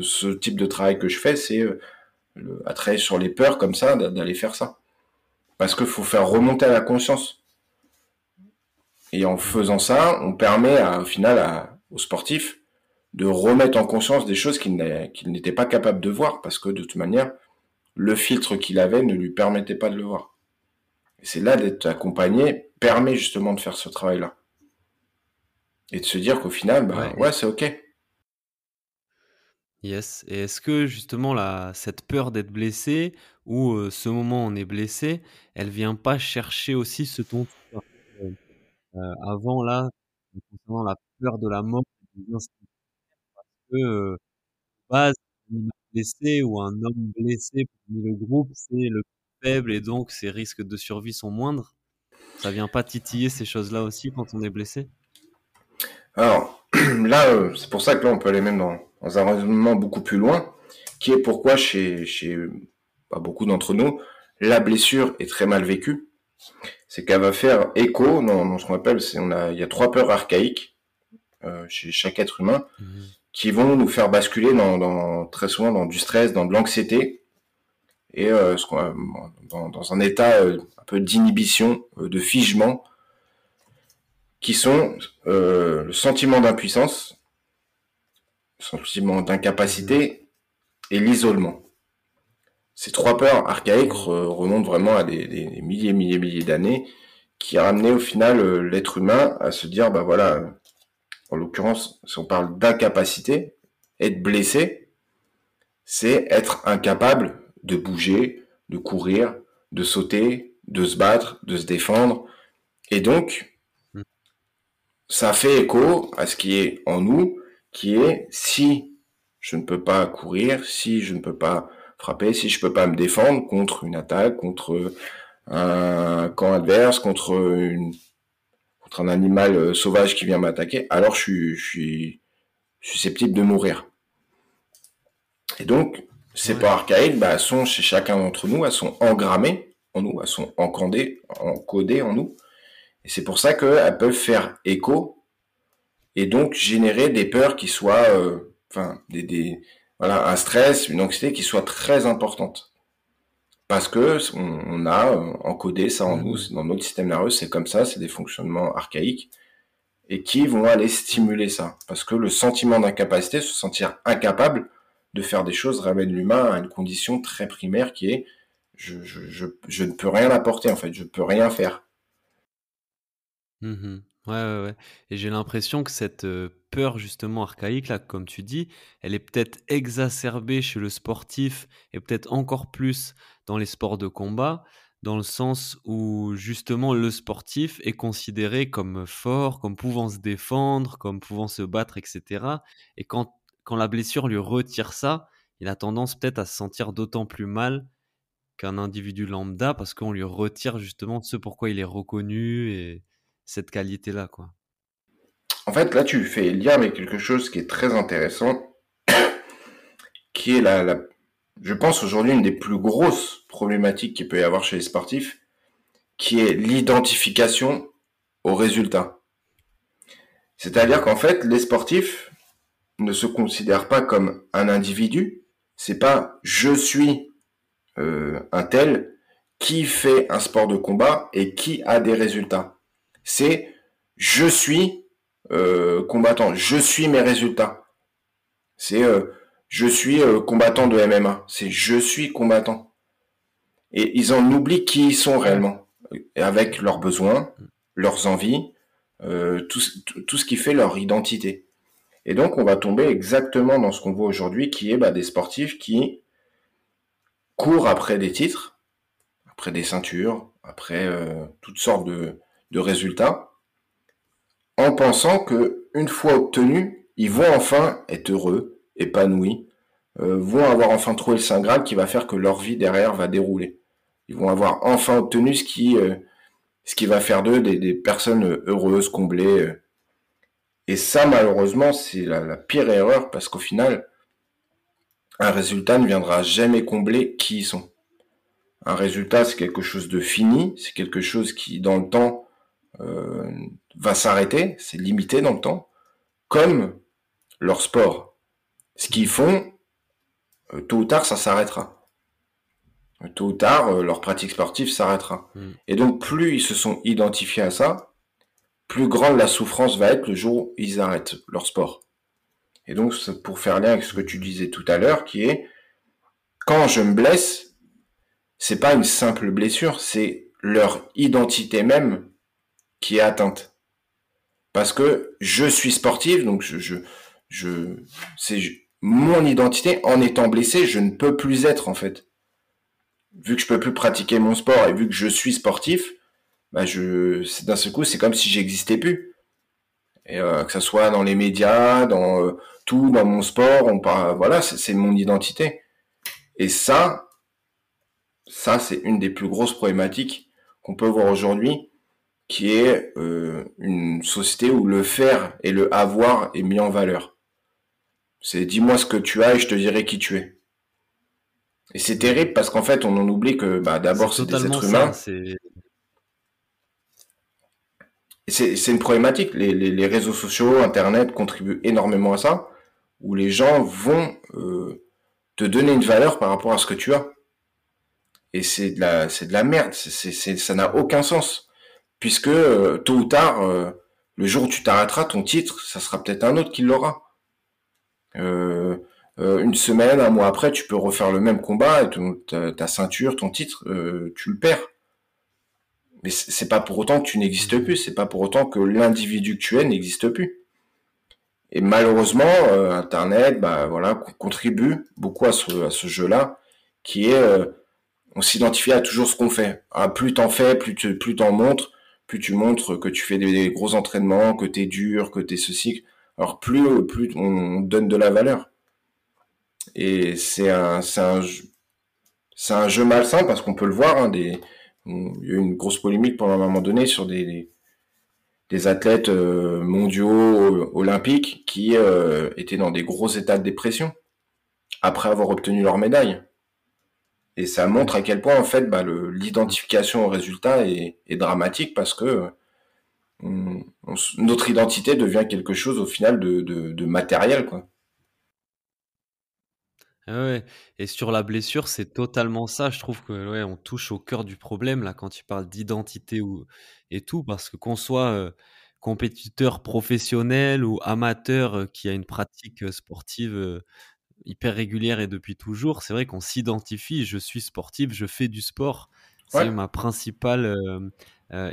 Speaker 2: ce type de travail que je fais, c'est euh, à travailler sur les peurs comme ça, d'aller faire ça. Parce qu'il faut faire remonter à la conscience. Et en faisant ça, on permet à, au final à, aux sportifs de remettre en conscience des choses qu'il n'était pas capable de voir, parce que de toute manière, le filtre qu'il avait ne lui permettait pas de le voir. Et c'est là d'être accompagné permet justement de faire ce travail-là. Et de se dire qu'au final, bah, ouais, c'est ok.
Speaker 1: Yes. Et est-ce que justement la, cette peur d'être blessé ou euh, ce moment où on est blessé, elle vient pas chercher aussi ce ton euh, euh, avant là, concernant la peur de la mort, que base, un blessé ou un homme blessé parmi le groupe, c'est le plus faible et donc ses risques de survie sont moindres. Ça vient pas titiller ces choses-là aussi quand on est blessé?
Speaker 2: Alors là, c'est pour ça que là on peut aller même dans dans un raisonnement beaucoup plus loin, qui est pourquoi chez, chez beaucoup d'entre nous, la blessure est très mal vécue. C'est qu'elle va faire écho dans, ce qu'on appelle, on a, il y a trois peurs archaïques euh, chez chaque être humain mhm. Qui vont nous faire basculer dans, dans, très souvent dans du stress, dans de l'anxiété et euh, dans, un état euh, un peu d'inhibition, euh, de figement, qui sont euh, le sentiment d'impuissance, sentiment d'incapacité et l'isolement. Ces trois peurs archaïques remontent vraiment à des, des milliers, milliers, milliers d'années, qui a amené au final l'être humain à se dire, bah voilà, en l'occurrence, si on parle d'incapacité, être blessé, c'est être incapable de bouger, de courir, de sauter, de se battre, de se défendre. Et donc, ça fait écho à ce qui est en nous, qui est si je ne peux pas courir, si je ne peux pas frapper, si je peux pas me défendre contre une attaque, contre un camp adverse, contre une contre un animal euh, sauvage qui vient m'attaquer, alors je suis, je suis susceptible de mourir. Et donc, ces peurs archaïques bah, sont chez chacun d'entre nous, elles sont engrammées en nous, elles sont encodées, encodées en nous. Et c'est pour ça qu'elles peuvent faire écho et donc générer des peurs qui soient, euh, enfin, des, des, voilà, un stress, une anxiété qui soit très importante. Parce que on, a euh, encodé ça en nous, dans notre système nerveux, c'est comme ça, c'est des fonctionnements archaïques et qui vont aller stimuler ça. Parce que le sentiment d'incapacité, se sentir incapable de faire des choses, ramène l'humain à une condition très primaire qui est je, je, je, je ne peux rien apporter en fait, je peux rien faire.
Speaker 1: Mmh Ouais, ouais, ouais. Et j'ai l'impression que cette peur justement archaïque, là, comme tu dis, elle est peut-être exacerbée chez le sportif et peut-être encore plus dans les sports de combat, dans le sens où justement le sportif est considéré comme fort, comme pouvant se défendre, comme pouvant se battre, etc. Et quand, quand la blessure lui retire ça, il a tendance peut-être à se sentir d'autant plus mal qu'un individu lambda parce qu'on lui retire justement ce pourquoi il est reconnu et cette qualité-là, quoi.
Speaker 2: En fait, là, tu fais lien avec quelque chose qui est très intéressant, qui est la, je pense aujourd'hui une des plus grosses problématiques qu'il peut y avoir chez les sportifs, qui est l'identification au résultat. C'est-à-dire qu'en fait, les sportifs ne se considèrent pas comme un individu. C'est pas je suis euh, un tel qui fait un sport de combat et qui a des résultats. C'est je suis euh, combattant, je suis mes résultats. C'est euh, je suis combattant de MMA. C'est je suis combattant. Et ils en oublient qui ils sont réellement, avec leurs besoins, leurs envies, euh, tout, ce qui fait leur identité. Et donc, on va tomber exactement dans ce qu'on voit aujourd'hui, qui est bah, des sportifs qui courent après des titres, après des ceintures, après euh, toutes sortes de, de, résultats, en pensant que une fois obtenus, ils vont enfin être heureux, épanouis, euh, vont avoir enfin trouvé le saint graal qui va faire que leur vie derrière va dérouler. Ils vont avoir enfin obtenu ce qui euh, ce qui va faire d'eux des, personnes heureuses, comblées. Et ça, malheureusement, c'est la, pire erreur parce qu'au final, un résultat ne viendra jamais combler qui ils sont. Un résultat, c'est quelque chose de fini, c'est quelque chose qui, dans le temps, euh, va s'arrêter, c'est limité dans le temps, comme leur sport. Ce qu'ils font, euh, tôt ou tard, ça s'arrêtera tôt ou tard, euh, leur pratique sportive s'arrêtera. Hmm. Et donc, plus ils se sont identifiés à ça, plus grande la souffrance va être le jour où ils arrêtent leur sport. Et donc, pour faire lien avec ce que tu disais tout à l'heure, qui est, quand je me blesse, c'est pas une simple blessure, c'est leur identité même qui est atteinte. Parce que je suis sportif, donc je, je, c'est mon identité. En étant blessé, je ne peux plus être, en fait vu que je peux plus pratiquer mon sport et vu que je suis sportif, bah je, d'un seul coup, c'est comme si j'existais plus. Et euh, que ça soit dans les médias, dans euh, tout, dans mon sport, on parle, voilà, c'est mon identité. Et ça, ça c'est une des plus grosses problématiques qu'on peut voir aujourd'hui, qui est euh, une société où le faire et le avoir est mis en valeur. C'est dis-moi ce que tu as et je te dirai qui tu es. Et c'est terrible parce qu'en fait, on en oublie que bah, d'abord, c'est des êtres humains. C'est une problématique. Les, les, les, réseaux sociaux, Internet contribuent énormément à ça, où les gens vont euh, te donner une valeur par rapport à ce que tu as. Et c'est de la, c'est de la merde. Ça n'a aucun sens, puisque euh, tôt ou tard, euh, le jour où tu t'arrêteras, ton titre, ça sera peut-être un autre qui l'aura. Euh, une semaine, un mois après, tu peux refaire le même combat ta, ceinture, ton titre, tu le perds. Mais c'est pas pour autant que tu n'existes plus, c'est pas pour autant que l'individu que tu es n'existe plus. Et malheureusement, Internet, bah contribue beaucoup à ce, à ce jeu-là, qui est, on s'identifie à toujours ce qu'on fait. Ah, plus t'en fais, plus tu, plus t'en montres, plus tu montres que tu fais des, gros entraînements, que t'es dur, que t'es ceci. Alors plus, plus on donne de la valeur. Et c'est un, un, un jeu malsain parce qu'on peut le voir. Hein, des, il y a eu une grosse polémique pendant un moment donné sur des, des, athlètes euh, mondiaux olympiques qui euh, étaient dans des gros états de dépression après avoir obtenu leur médaille. Et ça montre à quel point en fait bah, l'identification au résultat est, dramatique parce que notre identité devient quelque chose au final de, matériel.
Speaker 1: Ah et sur la blessure, c'est totalement ça. Je trouve que, ouais, on touche au cœur du problème, quand tu parles d'identité et tout, parce que qu'on soit, compétiteur professionnel ou amateur, qui a une pratique, sportive, hyper régulière et depuis toujours, c'est vrai qu'on s'identifie: «Je suis sportif, je fais du sport». C'est ma principale,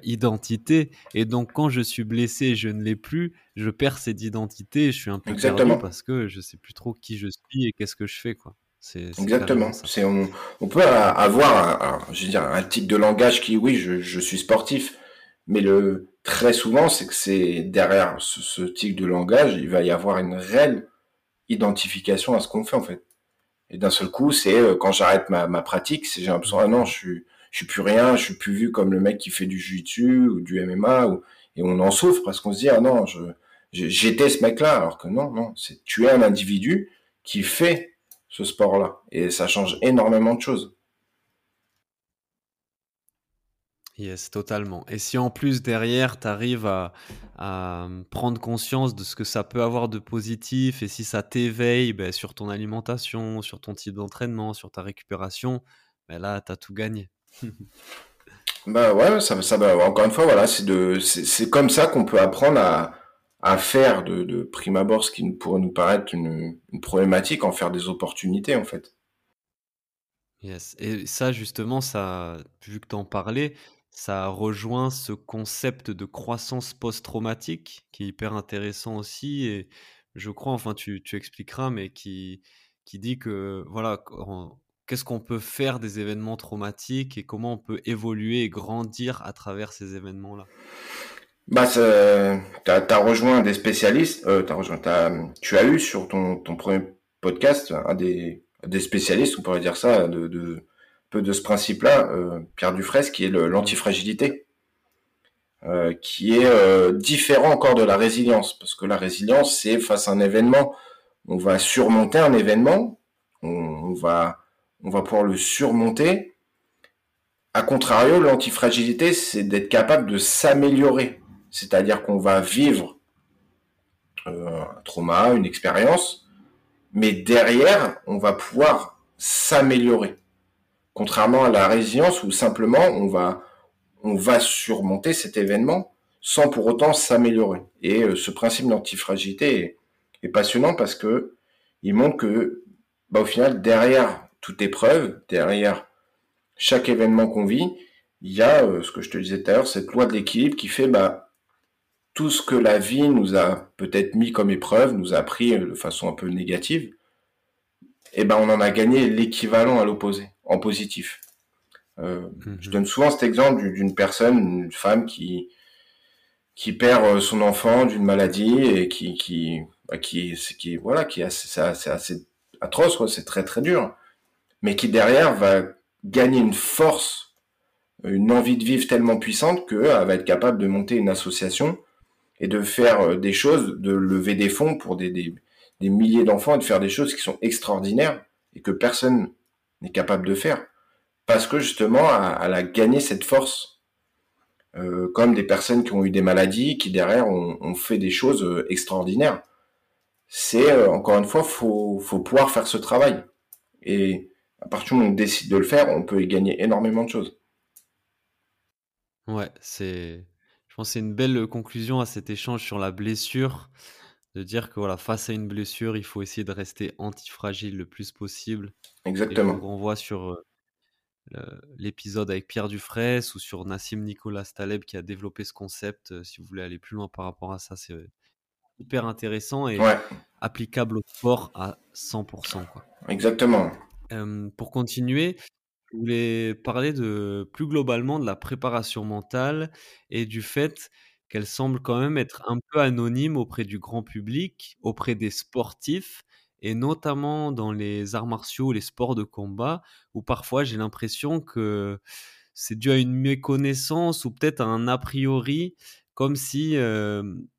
Speaker 1: identité et donc quand je suis blessé je ne l'ai plus, je perds cette identité, je suis un peu perdu parce que je sais plus trop qui je suis et qu'est-ce que je fais, quoi.
Speaker 2: C'est Exactement. C'est on, peut avoir un, je veux dire, un type de langage qui, oui, je, je suis sportif, mais le très souvent, c'est que c'est derrière ce, type de langage, il va y avoir une réelle identification à ce qu'on fait en fait. Et d'un seul coup, c'est euh, quand j'arrête ma, ma pratique, c'est j'ai l'impression ah non, je suis je suis plus rien, je suis plus vu comme le mec qui fait du jiu-jitsu ou du MMA et on en souffre parce qu'on se dit ah non, je j'étais ce mec-là alors que non non, c'est tu es un individu qui fait ce sport-là et ça change énormément de choses.
Speaker 1: Yes, totalement. Et si en plus derrière, tu arrives à, à, prendre conscience de ce que ça peut avoir de positif et si ça t'éveille ben, sur ton alimentation, sur ton type d'entraînement, sur ta récupération, ben là, tu as tout gagné.
Speaker 2: bah ouais, ça, ça va. Encore une fois, voilà, c'est comme ça qu'on peut apprendre à, à faire de, de prime abord ce qui pourrait nous paraître une, une problématique, en faire des opportunités en fait.
Speaker 1: Yes. Et ça, justement, ça, vu que tu en parlais, ça rejoint ce concept de croissance post-traumatique qui est hyper intéressant aussi. Et je crois, enfin, tu, tu expliqueras, mais qui, qui dit que, voilà, qu'est-ce qu'on peut faire des événements traumatiques et comment on peut évoluer et grandir à travers ces événements-là?
Speaker 2: Bah, tu as, rejoint des spécialistes, euh, rejoint, tu as eu sur ton, ton premier podcast un des, des spécialistes, on pourrait dire ça, de peu de ce principe-là, euh, Pierre Dufresne, qui est l'antifragilité, euh, qui est euh, différent encore de la résilience, parce que la résilience, c'est face à un événement, on va surmonter un événement, on, va, on va pouvoir le surmonter. A contrario, l'antifragilité, c'est d'être capable de s'améliorer, c'est-à-dire qu'on va vivre un trauma, une expérience, mais derrière, on va pouvoir s'améliorer. Contrairement à la résilience où simplement on va, on va surmonter cet événement sans pour autant s'améliorer. Et euh, ce principe d'antifragilité est, passionnant parce que il montre que, bah, au final, derrière toute épreuve, derrière chaque événement qu'on vit, il y a, euh, ce que je te disais tout à l'heure, cette loi de l'équilibre qui fait, bah, tout ce que la vie nous a peut-être mis comme épreuve, nous a pris de façon un peu négative, eh ben on en a gagné l'équivalent à l'opposé, en positif. Euh, mhm. Je donne souvent cet exemple d'une personne, une femme qui qui perd euh, son enfant d'une maladie et qui qui bah, qui qui voilà qui c'est assez, assez atroce c'est très très dur, mais qui derrière va gagner une force, une envie de vivre tellement puissante qu'elle va être capable de monter une association et de faire euh, des choses, de lever des fonds pour des, des, des milliers d'enfants et de faire des choses qui sont extraordinaires et que personne n'est capable de faire. Parce que justement, elle a gagné cette force. Euh, comme des personnes qui ont eu des maladies, qui derrière ont, fait des choses euh, extraordinaires. C'est, encore une fois, faut, faut pouvoir faire ce travail. Et à partir du moment où on décide de le faire, on peut y gagner énormément de choses.
Speaker 1: Ouais, c'est c'est une belle conclusion à cet échange sur la blessure, de dire que voilà, face à une blessure, il faut essayer de rester antifragile le plus possible.
Speaker 2: Exactement.
Speaker 1: on voit sur l'épisode avec Pierre Dufresne ou sur Nassim Nicolas Taleb qui a développé ce concept. si vous voulez aller plus loin par rapport à ça, c'est hyper intéressant et applicable au sport à 100%. Quoi.
Speaker 2: Exactement.
Speaker 1: pour continuer, je voulais parler de plus globalement de la préparation mentale et du fait qu'elle semble quand même être un peu anonyme auprès du grand public, auprès des sportifs et notamment dans les arts martiaux, les sports de combat, où parfois j'ai l'impression que c'est dû à une méconnaissance ou peut-être à un a priori, comme si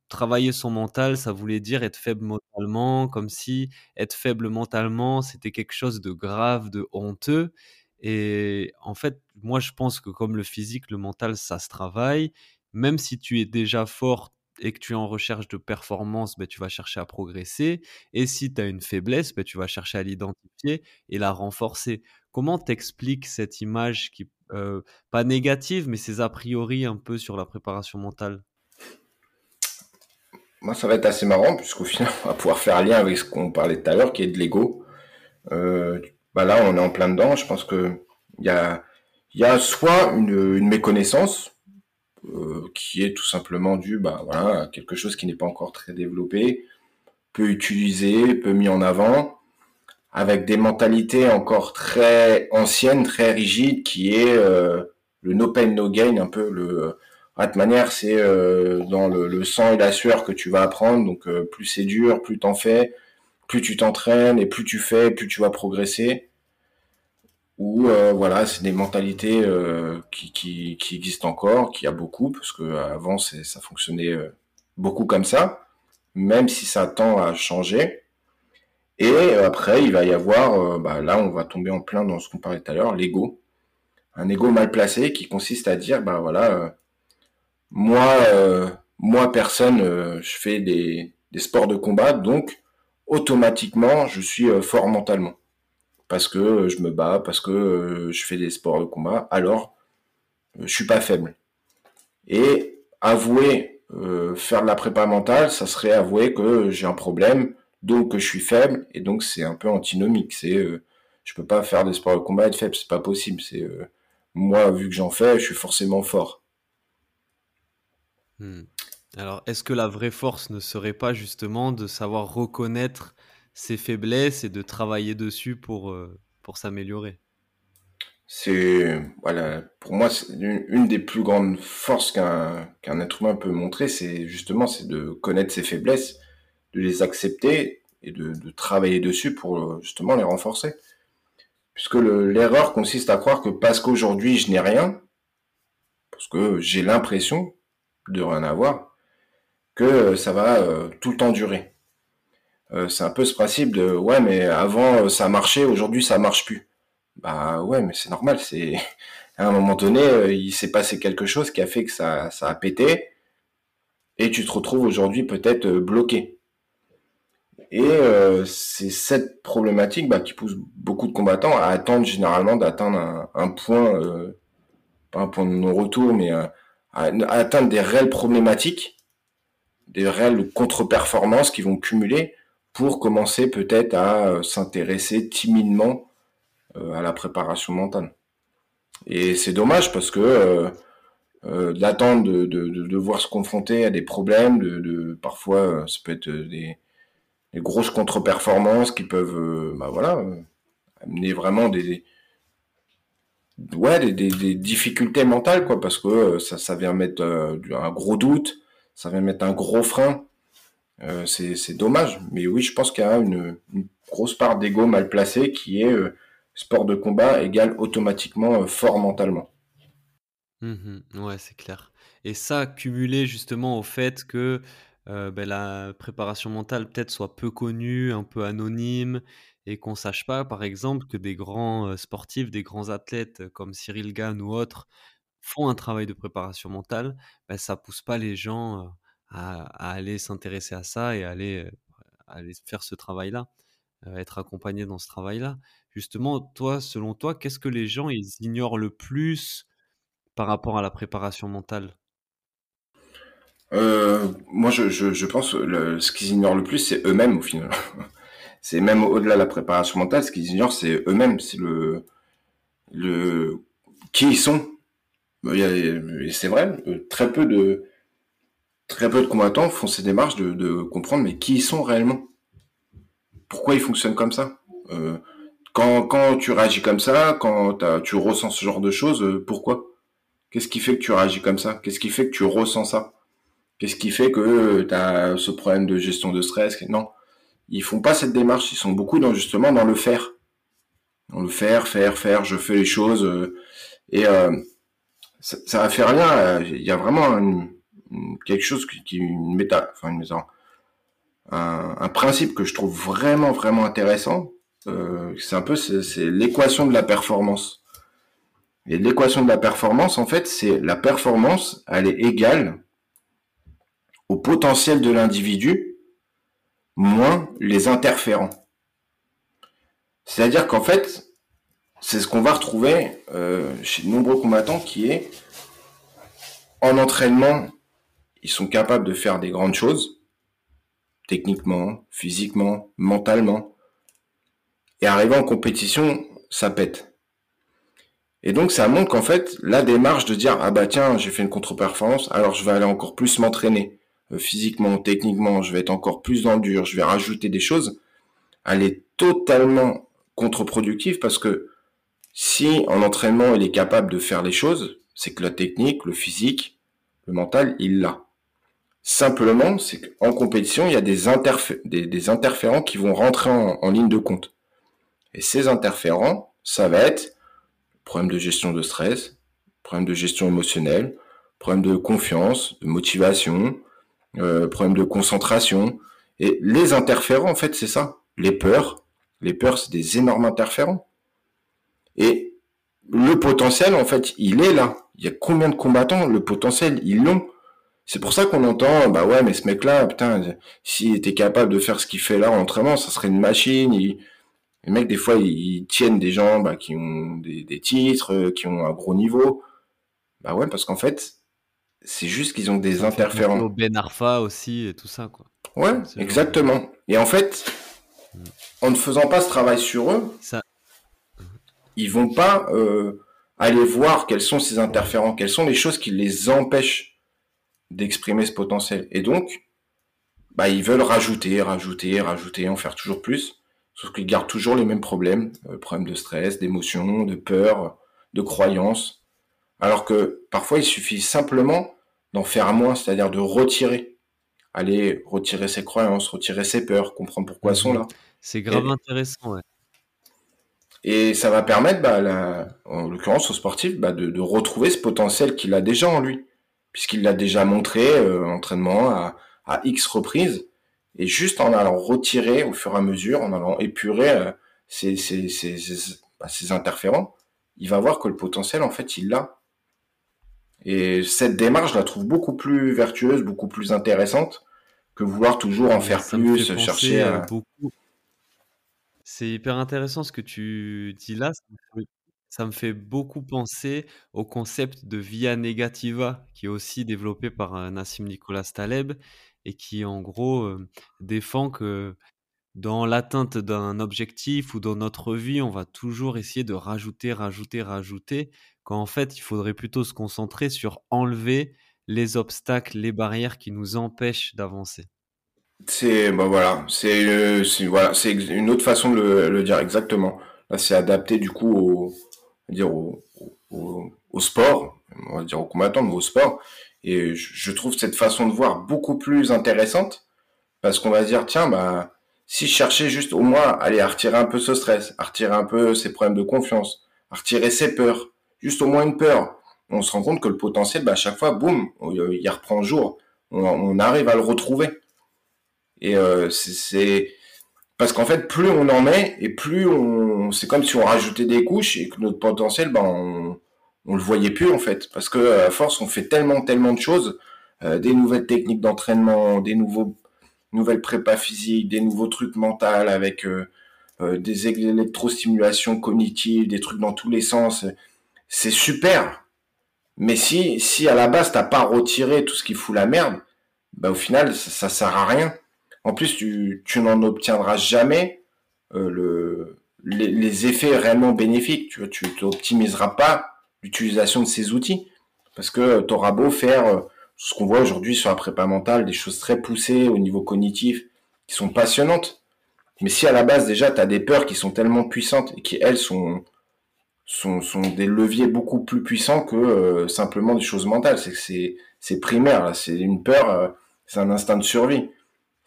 Speaker 1: travailler son mental, ça voulait dire être faible mentalement, comme si être faible mentalement, c'était quelque chose de grave, de honteux. Et en fait, moi, je pense que comme le physique, le mental, ça se travaille. Même si tu es déjà fort et que tu es en recherche de performance, ben, tu vas chercher à progresser. Et si tu as une faiblesse, ben, tu vas chercher à l'identifier et la renforcer. Comment t'expliques cette image qui, euh, pas négative, mais ces a priori un peu sur la préparation mentale?
Speaker 2: Moi, ça va être assez marrant, puisqu'au final, on va pouvoir faire lien avec ce qu'on parlait tout à l'heure, qui est de l'ego. Bah là, on est en plein dedans. Je pense que il y a, y a soit une méconnaissance euh, qui est tout simplement due bah, voilà, à quelque chose qui n'est pas encore très développé, peu utilisé, peu mis en avant, avec des mentalités encore très anciennes, très rigides, qui est euh, le no pain no gain, un peu le à de manière c'est euh, dans le, le, sang et la sueur que tu vas apprendre, donc euh, plus c'est dur, plus t'en fais, plus tu t'entraînes et plus tu fais, plus tu vas progresser. Ou euh, voilà, c'est des mentalités euh, qui, existent encore, qui a beaucoup, parce que avant ça fonctionnait euh, beaucoup comme ça, même si ça tend à changer. Et après, il va y avoir, bah, là, on va tomber en plein dans ce qu'on parlait tout à l'heure, l'ego. un ego mal placé qui consiste à dire, bah voilà, euh, moi, euh, moi personne, je fais des, sports de combat, donc automatiquement, je suis fort mentalement parce que je me bats, parce que je fais des sports de combat, alors je suis pas faible. Et avouer faire de la prépa mentale, ça serait avouer que j'ai un problème, donc je suis faible, et donc c'est un peu antinomique. C'est je peux pas faire des sports de combat et être faible, c'est pas possible. C'est euh, moi, vu que j'en fais, je suis forcément fort.
Speaker 1: Hmm. Alors, est-ce que la vraie force ne serait pas justement de savoir reconnaître ses faiblesses et de travailler dessus pour, euh, pour s'améliorer
Speaker 2: C'est voilà, pour moi, une, des plus grandes forces qu'un qu'un être humain peut montrer, c'est justement c'est de connaître ses faiblesses, de les accepter et de, travailler dessus pour justement les renforcer puisque l'erreur consiste à croire que parce qu'aujourd'hui je n'ai rien, parce que j'ai l'impression de rien avoir, que ça va euh, tout le temps durer. Euh, c'est un peu ce principe de ouais mais avant euh, ça marchait, aujourd'hui ça marche plus. Bah ouais mais c'est normal, c'est à un moment donné il s'est passé quelque chose qui a fait que ça, ça a pété et tu te retrouves aujourd'hui peut-être bloqué. Et euh, c'est cette problématique bah, qui pousse beaucoup de combattants à attendre généralement d'atteindre un, point, euh, pas un point de non-retour, mais euh, à, atteindre des réelles problématiques, des réelles contre-performances qui vont cumuler pour commencer peut-être à s'intéresser timidement à la préparation mentale. Et c'est dommage parce que d'attendre de, de, de, devoir se confronter à des problèmes, de, parfois ça peut être des des grosses contre-performances qui peuvent, euh, bah voilà, euh, amener vraiment des, ouais, des, des, difficultés mentales, quoi, parce que euh, ça, ça vient mettre un gros doute, ça vient mettre un gros frein. C'est dommage, mais oui, je pense qu'il y a une, grosse part d'ego mal placé qui est sport de combat égale automatiquement fort mentalement.
Speaker 1: Mmh ouais, c'est clair. Et ça, cumulé justement au fait que euh, ben, la préparation mentale peut-être soit peu connue, un peu anonyme, et qu'on sache pas, par exemple, que des grands euh, sportifs, des grands athlètes comme Cyril Gann ou autres font un travail de préparation mentale, ben, ça pousse pas les gens euh, à, aller s'intéresser à ça et à aller, aller faire ce travail-là, être accompagné dans ce travail-là. Justement, toi, selon toi, qu'est-ce que les gens ils ignorent le plus par rapport à la préparation mentale?
Speaker 2: Euh, moi, je, pense que ce qu'ils ignorent le plus, c'est eux-mêmes au final. c'est même au-delà de la préparation mentale, ce qu'ils ignorent, c'est eux-mêmes. C'est le, le qui ils sont. C'est vrai, euh, très peu de très peu de combattants font ces démarches de, comprendre mais qui ils sont réellement. Pourquoi ils fonctionnent comme ça? Euh, quand, quand tu réagis comme ça, quand tu ressens ce genre de choses, euh, pourquoi? Qu'est-ce qui fait que tu réagis comme ça? Qu'est-ce qui fait que tu ressens ça? Qu'est-ce qui fait que euh, tu as ce problème de gestion de stress? Non, ils font pas cette démarche. Ils sont beaucoup dans justement dans le faire, dans le faire, faire, faire. Je fais les choses et ça, ça va faire rien. Il y a vraiment quelque chose qui, qui enfin un, principe que je trouve vraiment vraiment intéressant. c'est un peu c'est l'équation de la performance. Et l'équation de la performance, en fait, c'est la performance, elle est égale au potentiel de l'individu, moins les interférents. C'est-à-dire qu'en fait, c'est ce qu'on va retrouver euh, chez de nombreux combattants qui est en entraînement, ils sont capables de faire des grandes choses, techniquement, physiquement, mentalement. Et arrivant en compétition, ça pète. Et donc ça montre qu'en fait, la démarche de dire ah bah tiens, j'ai fait une contre-performance, alors je vais aller encore plus m'entraîner. Euh, physiquement, techniquement, je vais être encore plus dans dur, je vais rajouter des choses, elle est totalement contre-productive parce que si en entraînement il est capable de faire les choses, c'est que la technique, le physique, le mental, il l'a. Simplement, c'est qu'en compétition, il y a des, des, interférents qui vont rentrer en, en, ligne de compte. Et ces interférents, ça va être problème de gestion de stress, problème de gestion émotionnelle, problème de confiance, de motivation, euh, problème de concentration. Et les interférents, en fait, c'est ça. Les peurs. Les peurs, c'est des énormes interférents. Et le potentiel, en fait, il est là. Il y a combien de combattants? Le potentiel, ils l'ont. C'est pour ça qu'on entend, bah ouais, mais ce mec-là, putain, s'il était capable de faire ce qu'il fait là en entraînement, ça serait une machine. Les mecs, des fois, ils, tiennent des gens bah, qui ont des, des, titres, qui ont un gros niveau. Bah ouais, parce qu'en fait, c'est juste qu'ils ont des interférents.
Speaker 1: Ben Arfa aussi et tout ça, quoi.
Speaker 2: Ouais, exactement. Et en fait, mm. en ne faisant pas ce travail sur eux, ça... ils vont pas euh, aller voir quels sont ces interférents, quelles sont les choses qui les empêchent d'exprimer ce potentiel. Et donc, bah, ils veulent rajouter, rajouter, rajouter, en faire toujours plus. Sauf qu'ils gardent toujours les mêmes problèmes, euh, problèmes de stress, d'émotion, de peur, de croyance. Alors que parfois, il suffit simplement d'en faire moins, c'est-à-dire de retirer. Aller retirer ses croyances, retirer ses peurs, comprendre pourquoi elles sont là.
Speaker 1: C'est grave intéressant, ouais.
Speaker 2: Et ça va permettre, bah, en l'occurrence au sportif, bah, de, retrouver ce potentiel qu'il a déjà en lui, puisqu'il l'a déjà montré euh, en entraînement à, X reprises, et juste en allant retirer au fur et à mesure, en allant épurer euh, bah, ces interférents, il va voir que le potentiel, en fait, il l'a. Et cette démarche, je la trouve beaucoup plus vertueuse, beaucoup plus intéressante que vouloir toujours en faire plus, chercher à... Beaucoup.
Speaker 1: C'est hyper intéressant ce que tu dis là. Ça me fait beaucoup penser au concept de via negativa, qui est aussi développé par euh, Nassim Nicolas Taleb et qui, en gros, euh, défend que dans l'atteinte d'un objectif ou dans notre vie, on va toujours essayer de rajouter, rajouter, rajouter, quand en fait, il faudrait plutôt se concentrer sur enlever les obstacles, les barrières qui nous empêchent d'avancer.
Speaker 2: C'est bah voilà, c'est euh, voilà, une autre façon de le, dire exactement. C'est adapté du coup au dire au, au, sport, on va dire au combattant, mais au sport. Et je, trouve cette façon de voir beaucoup plus intéressante parce qu'on va dire tiens bah si je cherchais juste au moins aller à retirer un peu ce stress, à retirer un peu ses problèmes de confiance, à retirer ses peurs, juste au moins une peur, on se rend compte que le potentiel, bah, à chaque fois, boum, il reprend jour. On, arrive à le retrouver. Et euh, c'est parce qu'en fait, plus on en met et plus on, c'est comme si on rajoutait des couches et que notre potentiel, bah, on, on le voyait plus en fait, parce que à force, on fait tellement, tellement de choses, euh, des nouvelles techniques d'entraînement, des nouveaux nouvelles prépas physiques, des nouveaux trucs mentaux avec euh, euh, des électrostimulations cognitives, des trucs dans tous les sens. C'est super. Mais si, si à la base t'as pas retiré tout ce qui fout la merde, bah au final ça, ça sert à rien. En plus tu, n'en obtiendras jamais euh, le, les, effets réellement bénéfiques. Tu tu n'optimiseras pas l'utilisation de ces outils parce que tu auras beau faire ce qu'on voit aujourd'hui sur la prépa mentale, des choses très poussées au niveau cognitif, qui sont passionnantes. Mais si à la base déjà tu as des peurs qui sont tellement puissantes et qui elles sont sont, des leviers beaucoup plus puissants que euh, simplement des choses mentales, c'est que c'est primaire, c'est une peur, euh, c'est un instinct de survie.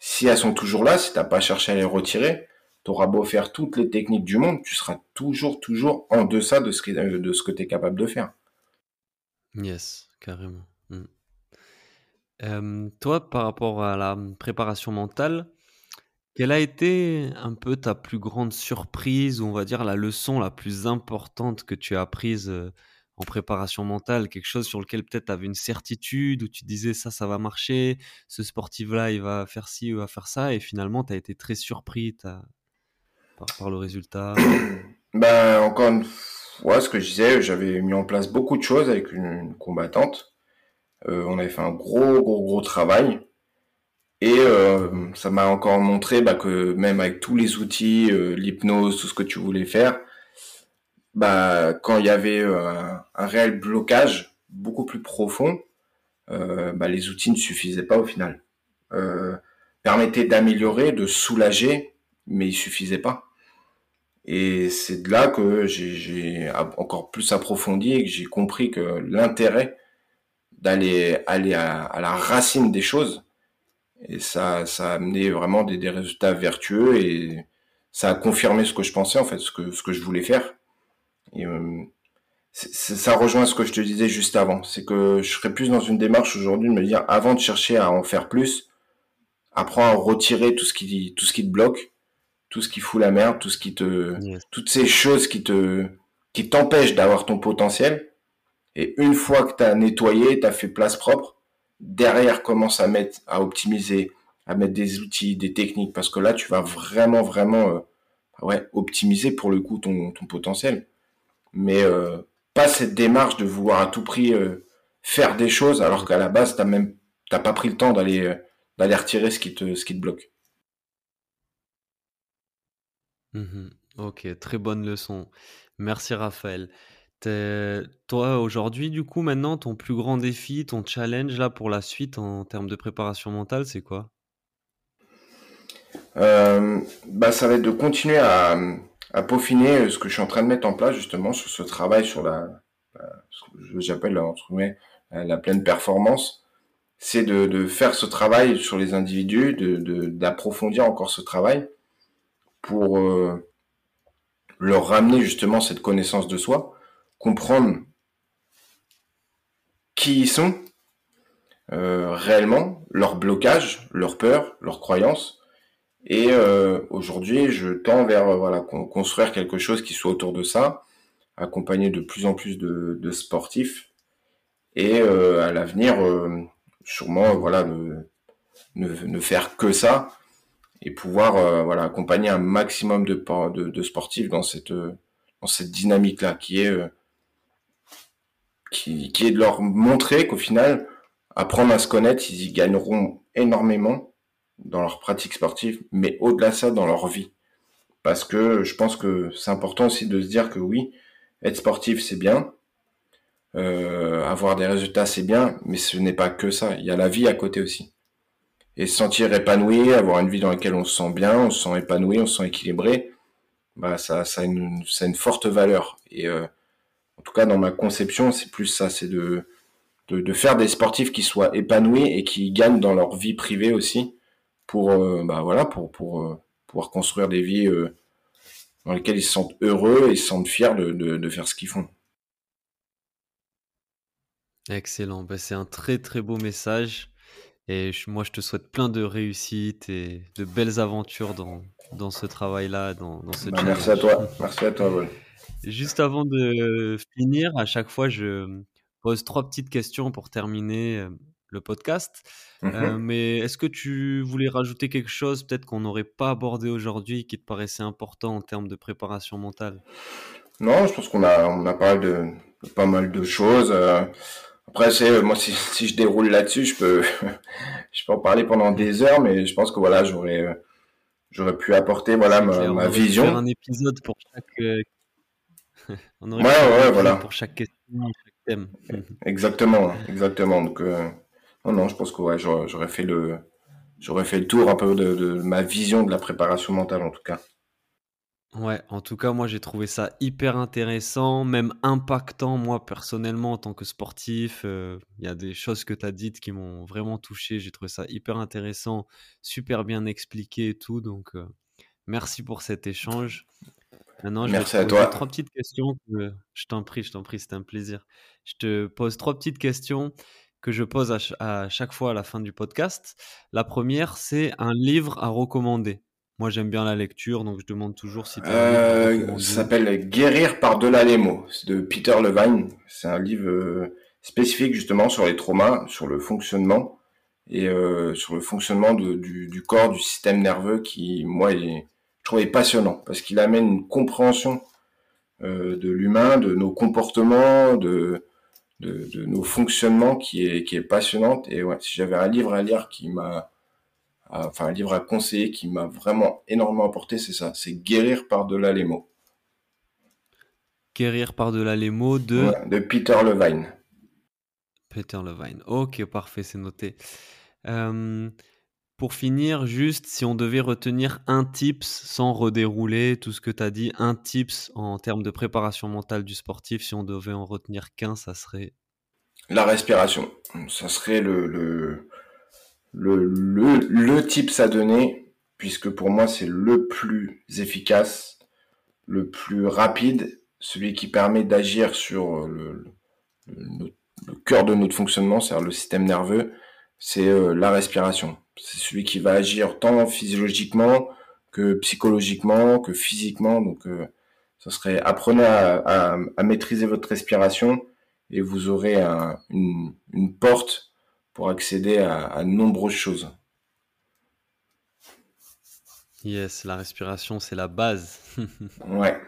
Speaker 2: Si elles sont toujours là, si t'as pas cherché à les retirer, tu auras beau faire toutes les techniques du monde, tu seras toujours toujours en deçà de ce que de ce que tu es capable de faire.
Speaker 1: Yes, carrément. Mm toi, par rapport à la, préparation mentale, quelle a été un peu ta plus grande surprise ou on va dire la leçon la plus importante que tu as apprise, en préparation mentale? Quelque chose sur lequel peut-être tu avais une certitude, où tu disais: «Ça, ça va marcher, ce sportif-là, il va faire ci ou va faire ça» et finalement tu as été très surpris par le résultat?
Speaker 2: Ben, encore une fois, ce que je disais, j'avais mis en place beaucoup de choses avec une combattante. Euh, on avait fait un gros, gros, gros travail. Et euh, ça m'a encore montré bah, que même avec tous les outils, euh, l'hypnose, tout ce que tu voulais faire, bah, quand il y avait un, réel blocage beaucoup plus profond, bah, les outils ne suffisaient pas au final. permettaient d'améliorer, de soulager, mais ils suffisaient pas. Et c'est de là que j'ai encore plus approfondi et que j'ai compris que l'intérêt d'aller aller à, la racine des choses. Et ça, ça a amené vraiment des, des, résultats vertueux et ça a confirmé ce que je pensais, en fait, ce que, ce que je voulais faire. Et euh, ça rejoint ce que je te disais juste avant. C'est que je serais plus dans une démarche aujourd'hui de me dire, avant de chercher à en faire plus, apprends à retirer tout ce qui, tout ce qui te bloque, tout ce qui fout la merde, tout ce qui te, toutes ces choses qui te, qui t'empêchent d'avoir ton potentiel. Et une fois que tu as nettoyé, tu as fait place propre, derrière commence à mettre, à optimiser, à mettre des outils, des techniques, parce que là, tu vas vraiment, vraiment euh, ouais, optimiser pour le coup ton, ton potentiel. Mais euh, pas cette démarche de vouloir à tout prix euh, faire des choses, alors qu'à la base, t'as même t'as pas pris le temps d'aller d'aller retirer ce qui te ce qui te bloque.
Speaker 1: Mmh ok, très bonne leçon. Merci Raphaël. toi, aujourd'hui, du coup, maintenant, ton plus grand défi, ton challenge là pour la suite en termes de préparation mentale, c'est quoi?
Speaker 2: Euh, bah, ça va être de continuer à, à peaufiner ce que je suis en train de mettre en place justement sur ce travail sur la, ce que j'appelle entre guillemets la pleine performance. C'est de, faire ce travail sur les individus, d'approfondir encore ce travail pour euh, leur ramener justement cette connaissance de soi, comprendre qui ils sont euh, réellement, leurs blocages, leurs peurs, leurs croyances. Et euh, aujourd'hui, je tends vers voilà construire quelque chose qui soit autour de ça, accompagné de plus en plus de, de sportifs, et à l'avenir, sûrement voilà ne, ne, faire que ça, et pouvoir euh, voilà accompagner un maximum de, de, de sportifs dans cette euh, dans cette dynamique là qui est euh, qui, qui est de leur montrer qu'au final apprendre à se connaître ils y gagneront énormément dans leur pratique sportive mais au-delà de ça dans leur vie. Parce que je pense que c'est important aussi de se dire que oui être sportif c'est bien. Euh, avoir des résultats c'est bien mais ce n'est pas que ça. Il y a la vie à côté aussi. Et se sentir épanoui, avoir une vie dans laquelle on se sent bien, on se sent épanoui, on se sent équilibré, bah ça, ça a une, ça a une forte valeur. Et euh, en tout cas, dans ma conception, c'est plus ça, c'est de, de, de, faire des sportifs qui soient épanouis et qui gagnent dans leur vie privée aussi, pour euh, bah voilà, pour pour euh, pouvoir construire des vies dans lesquelles ils se sentent heureux et se sentent fiers de, de, de faire ce qu'ils font.
Speaker 1: Excellent, bah, c'est un très très beau message. Et moi, je te souhaite plein de réussite et de belles aventures dans, dans ce travail-là, dans, dans ce
Speaker 2: bah, Merci à toi. Merci à toi,
Speaker 1: Juste avant de finir, à chaque fois, je pose trois petites questions pour terminer euh, le podcast. Euh, mm-hmm. mais est-ce que tu voulais rajouter quelque chose, peut-être qu'on n'aurait pas abordé aujourd'hui, qui te paraissait important en termes de préparation mentale?
Speaker 2: Non, je pense qu'on a, on a parlé de, pas mal de choses. Euh, après, c'est euh, moi si, si je déroule là-dessus, je peux je peux en parler pendant des heures, mais je pense que voilà, j'aurais euh, j'aurais pu apporter voilà ma, ma vision.
Speaker 1: Faire un épisode pour chaque. Euh,
Speaker 2: on aurait ouais, ouais, voilà.
Speaker 1: Pour chaque question, chaque thème.
Speaker 2: Exactement, exactement. Donc non, non, je pense que ouais, j'aurais fait le j'aurais fait le tour un peu de, de ma vision de la préparation mentale en tout cas.
Speaker 1: Ouais, en tout cas, moi j'ai trouvé ça hyper intéressant, même impactant, moi personnellement en tant que sportif. Euh, il y a des choses que tu as dites qui m'ont vraiment touché. J'ai trouvé ça hyper intéressant, super bien expliqué et tout. Donc, euh, merci pour cet échange.
Speaker 2: Maintenant, je merci vais te poser
Speaker 1: trois petites questions. Je t'en prie, je t'en prie, c'était un plaisir. Je te pose trois petites questions que je pose à chaque fois à la fin du podcast. La première, c'est un livre à recommander. Moi, j'aime bien la lecture, donc je demande toujours si tu
Speaker 2: euh, Ça s'appelle Guérir par-delà les mots, de Peter Levine. C'est un livre euh, spécifique justement sur les traumas, sur le fonctionnement et euh, sur le fonctionnement du, du, corps, du système nerveux qui, moi, est, je trouve passionnant parce qu'il amène une compréhension euh, de l'humain, de nos comportements, de, de, de, nos fonctionnements qui est, qui est passionnante. Et ouais, si j'avais un livre à lire qui m'a enfin un livre à conseiller qui m'a vraiment énormément apporté, c'est ça, c'est Guérir par-delà les mots.
Speaker 1: Guérir par-delà les mots de...
Speaker 2: de Peter Levine.
Speaker 1: Peter Levine. Ok, parfait, c'est noté. Euh, pour finir, juste si on devait retenir un tips sans redérouler tout ce que tu as dit, un tips en termes de préparation mentale du sportif, si on devait en retenir qu'un, ça serait
Speaker 2: La respiration. Ça serait le, le, le, le tips à donner, puisque pour moi c'est le plus efficace, le plus rapide, celui qui permet d'agir sur le, le, cœur de notre fonctionnement, c'est-à-dire le système nerveux, c'est euh, la respiration. C'est celui qui va agir tant physiologiquement que psychologiquement, que physiquement. Donc euh, Ce serait apprenez à, maîtriser votre respiration et vous aurez une, porte pour accéder à, à nombreuses choses.
Speaker 1: Yes, la respiration, c'est la base.
Speaker 2: ouais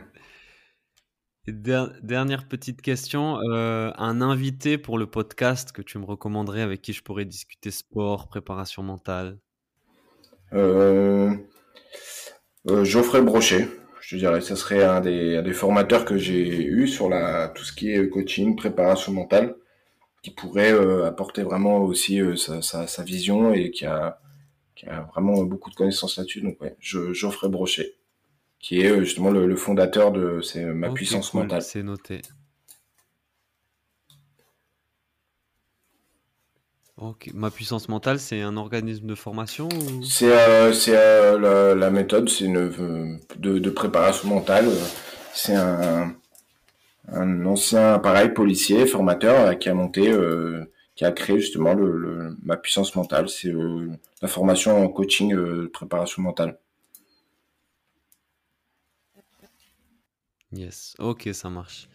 Speaker 1: dernière petite question, euh, un invité pour le podcast que tu me recommanderais avec qui je pourrais discuter sport, préparation mentale?
Speaker 2: Euh, euh, Geoffrey Brochet, je te dirais, ce serait un des, formateurs que j'ai eu sur tout ce qui est coaching, préparation mentale, qui pourrait apporter vraiment aussi sa, vision et qui a, vraiment beaucoup de connaissances là-dessus. Donc ouais, Geoffrey Brochet qui est euh, justement le, fondateur de c'est ma puissance mentale.
Speaker 1: C'est noté. Ma puissance mentale, c'est un organisme de formation
Speaker 2: C'est euh, euh, la, méthode, c'est une de, préparation mentale. C'est un, un ancien appareil policier formateur qui a monté, qui a créé justement le, ma puissance mentale. C'est la formation en coaching de préparation mentale.
Speaker 1: Yes, ok, ça marche.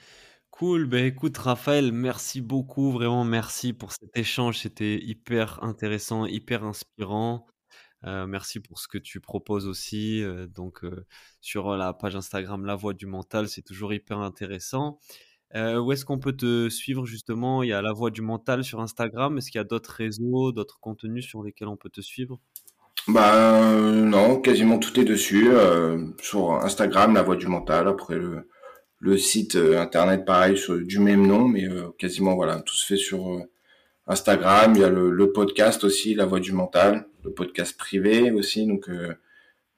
Speaker 1: Cool, ben écoute Raphaël, merci beaucoup, vraiment merci pour cet échange, c'était hyper intéressant, hyper inspirant. Euh, merci pour ce que tu proposes aussi. Euh, donc euh, sur la page Instagram La Voix du Mental, c'est toujours hyper intéressant. où est-ce qu'on peut te suivre justement? Il y a La Voix du Mental sur Instagram. Est-ce qu'il y a d'autres réseaux, d'autres contenus sur lesquels on peut te suivre?
Speaker 2: Bah non, quasiment tout est dessus. Euh, sur Instagram, La Voix du Mental. Après le, site euh, internet, pareil, sur, du même nom, mais euh, quasiment voilà, tout se fait sur Instagram. Il y a le, podcast aussi, La Voix du Mental, le podcast privé aussi. Donc,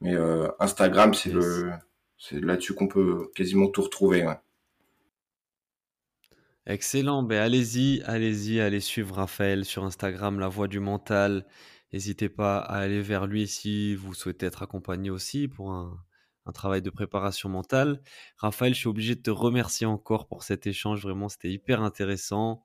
Speaker 2: mais Instagram, c'est le, c'est là-dessus qu'on peut quasiment tout retrouver.
Speaker 1: Excellent, ben allez-y, allez-y, allez suivre Raphaël sur Instagram, La Voix du Mental. N'hésitez pas à aller vers lui si vous souhaitez être accompagné aussi pour un, travail de préparation mentale. Raphaël, je suis obligé de te remercier encore pour cet échange. Vraiment, c'était hyper intéressant.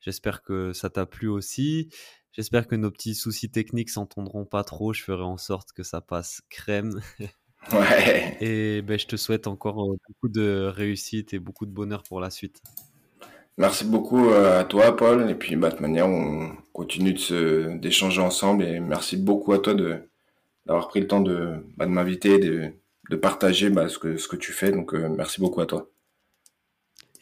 Speaker 1: J'espère que ça t'a plu aussi. J'espère que nos petits soucis techniques s'entendront pas trop. Je ferai en sorte que ça passe crème.
Speaker 2: Ouais.
Speaker 1: Et ben, je te souhaite encore euh, beaucoup de réussite et beaucoup de bonheur pour la suite.
Speaker 2: Merci beaucoup euh, à toi, Paul. Et puis, bah, de manière, on continue de d'échanger ensemble. Et merci beaucoup à toi de d'avoir pris le temps de, bah, de m'inviter, de, de partager bah, ce, que, ce que tu fais. Donc, euh, merci beaucoup à toi.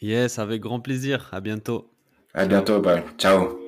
Speaker 1: Yes, avec grand plaisir. À bientôt.
Speaker 2: À bientôt. Bye. Ciao.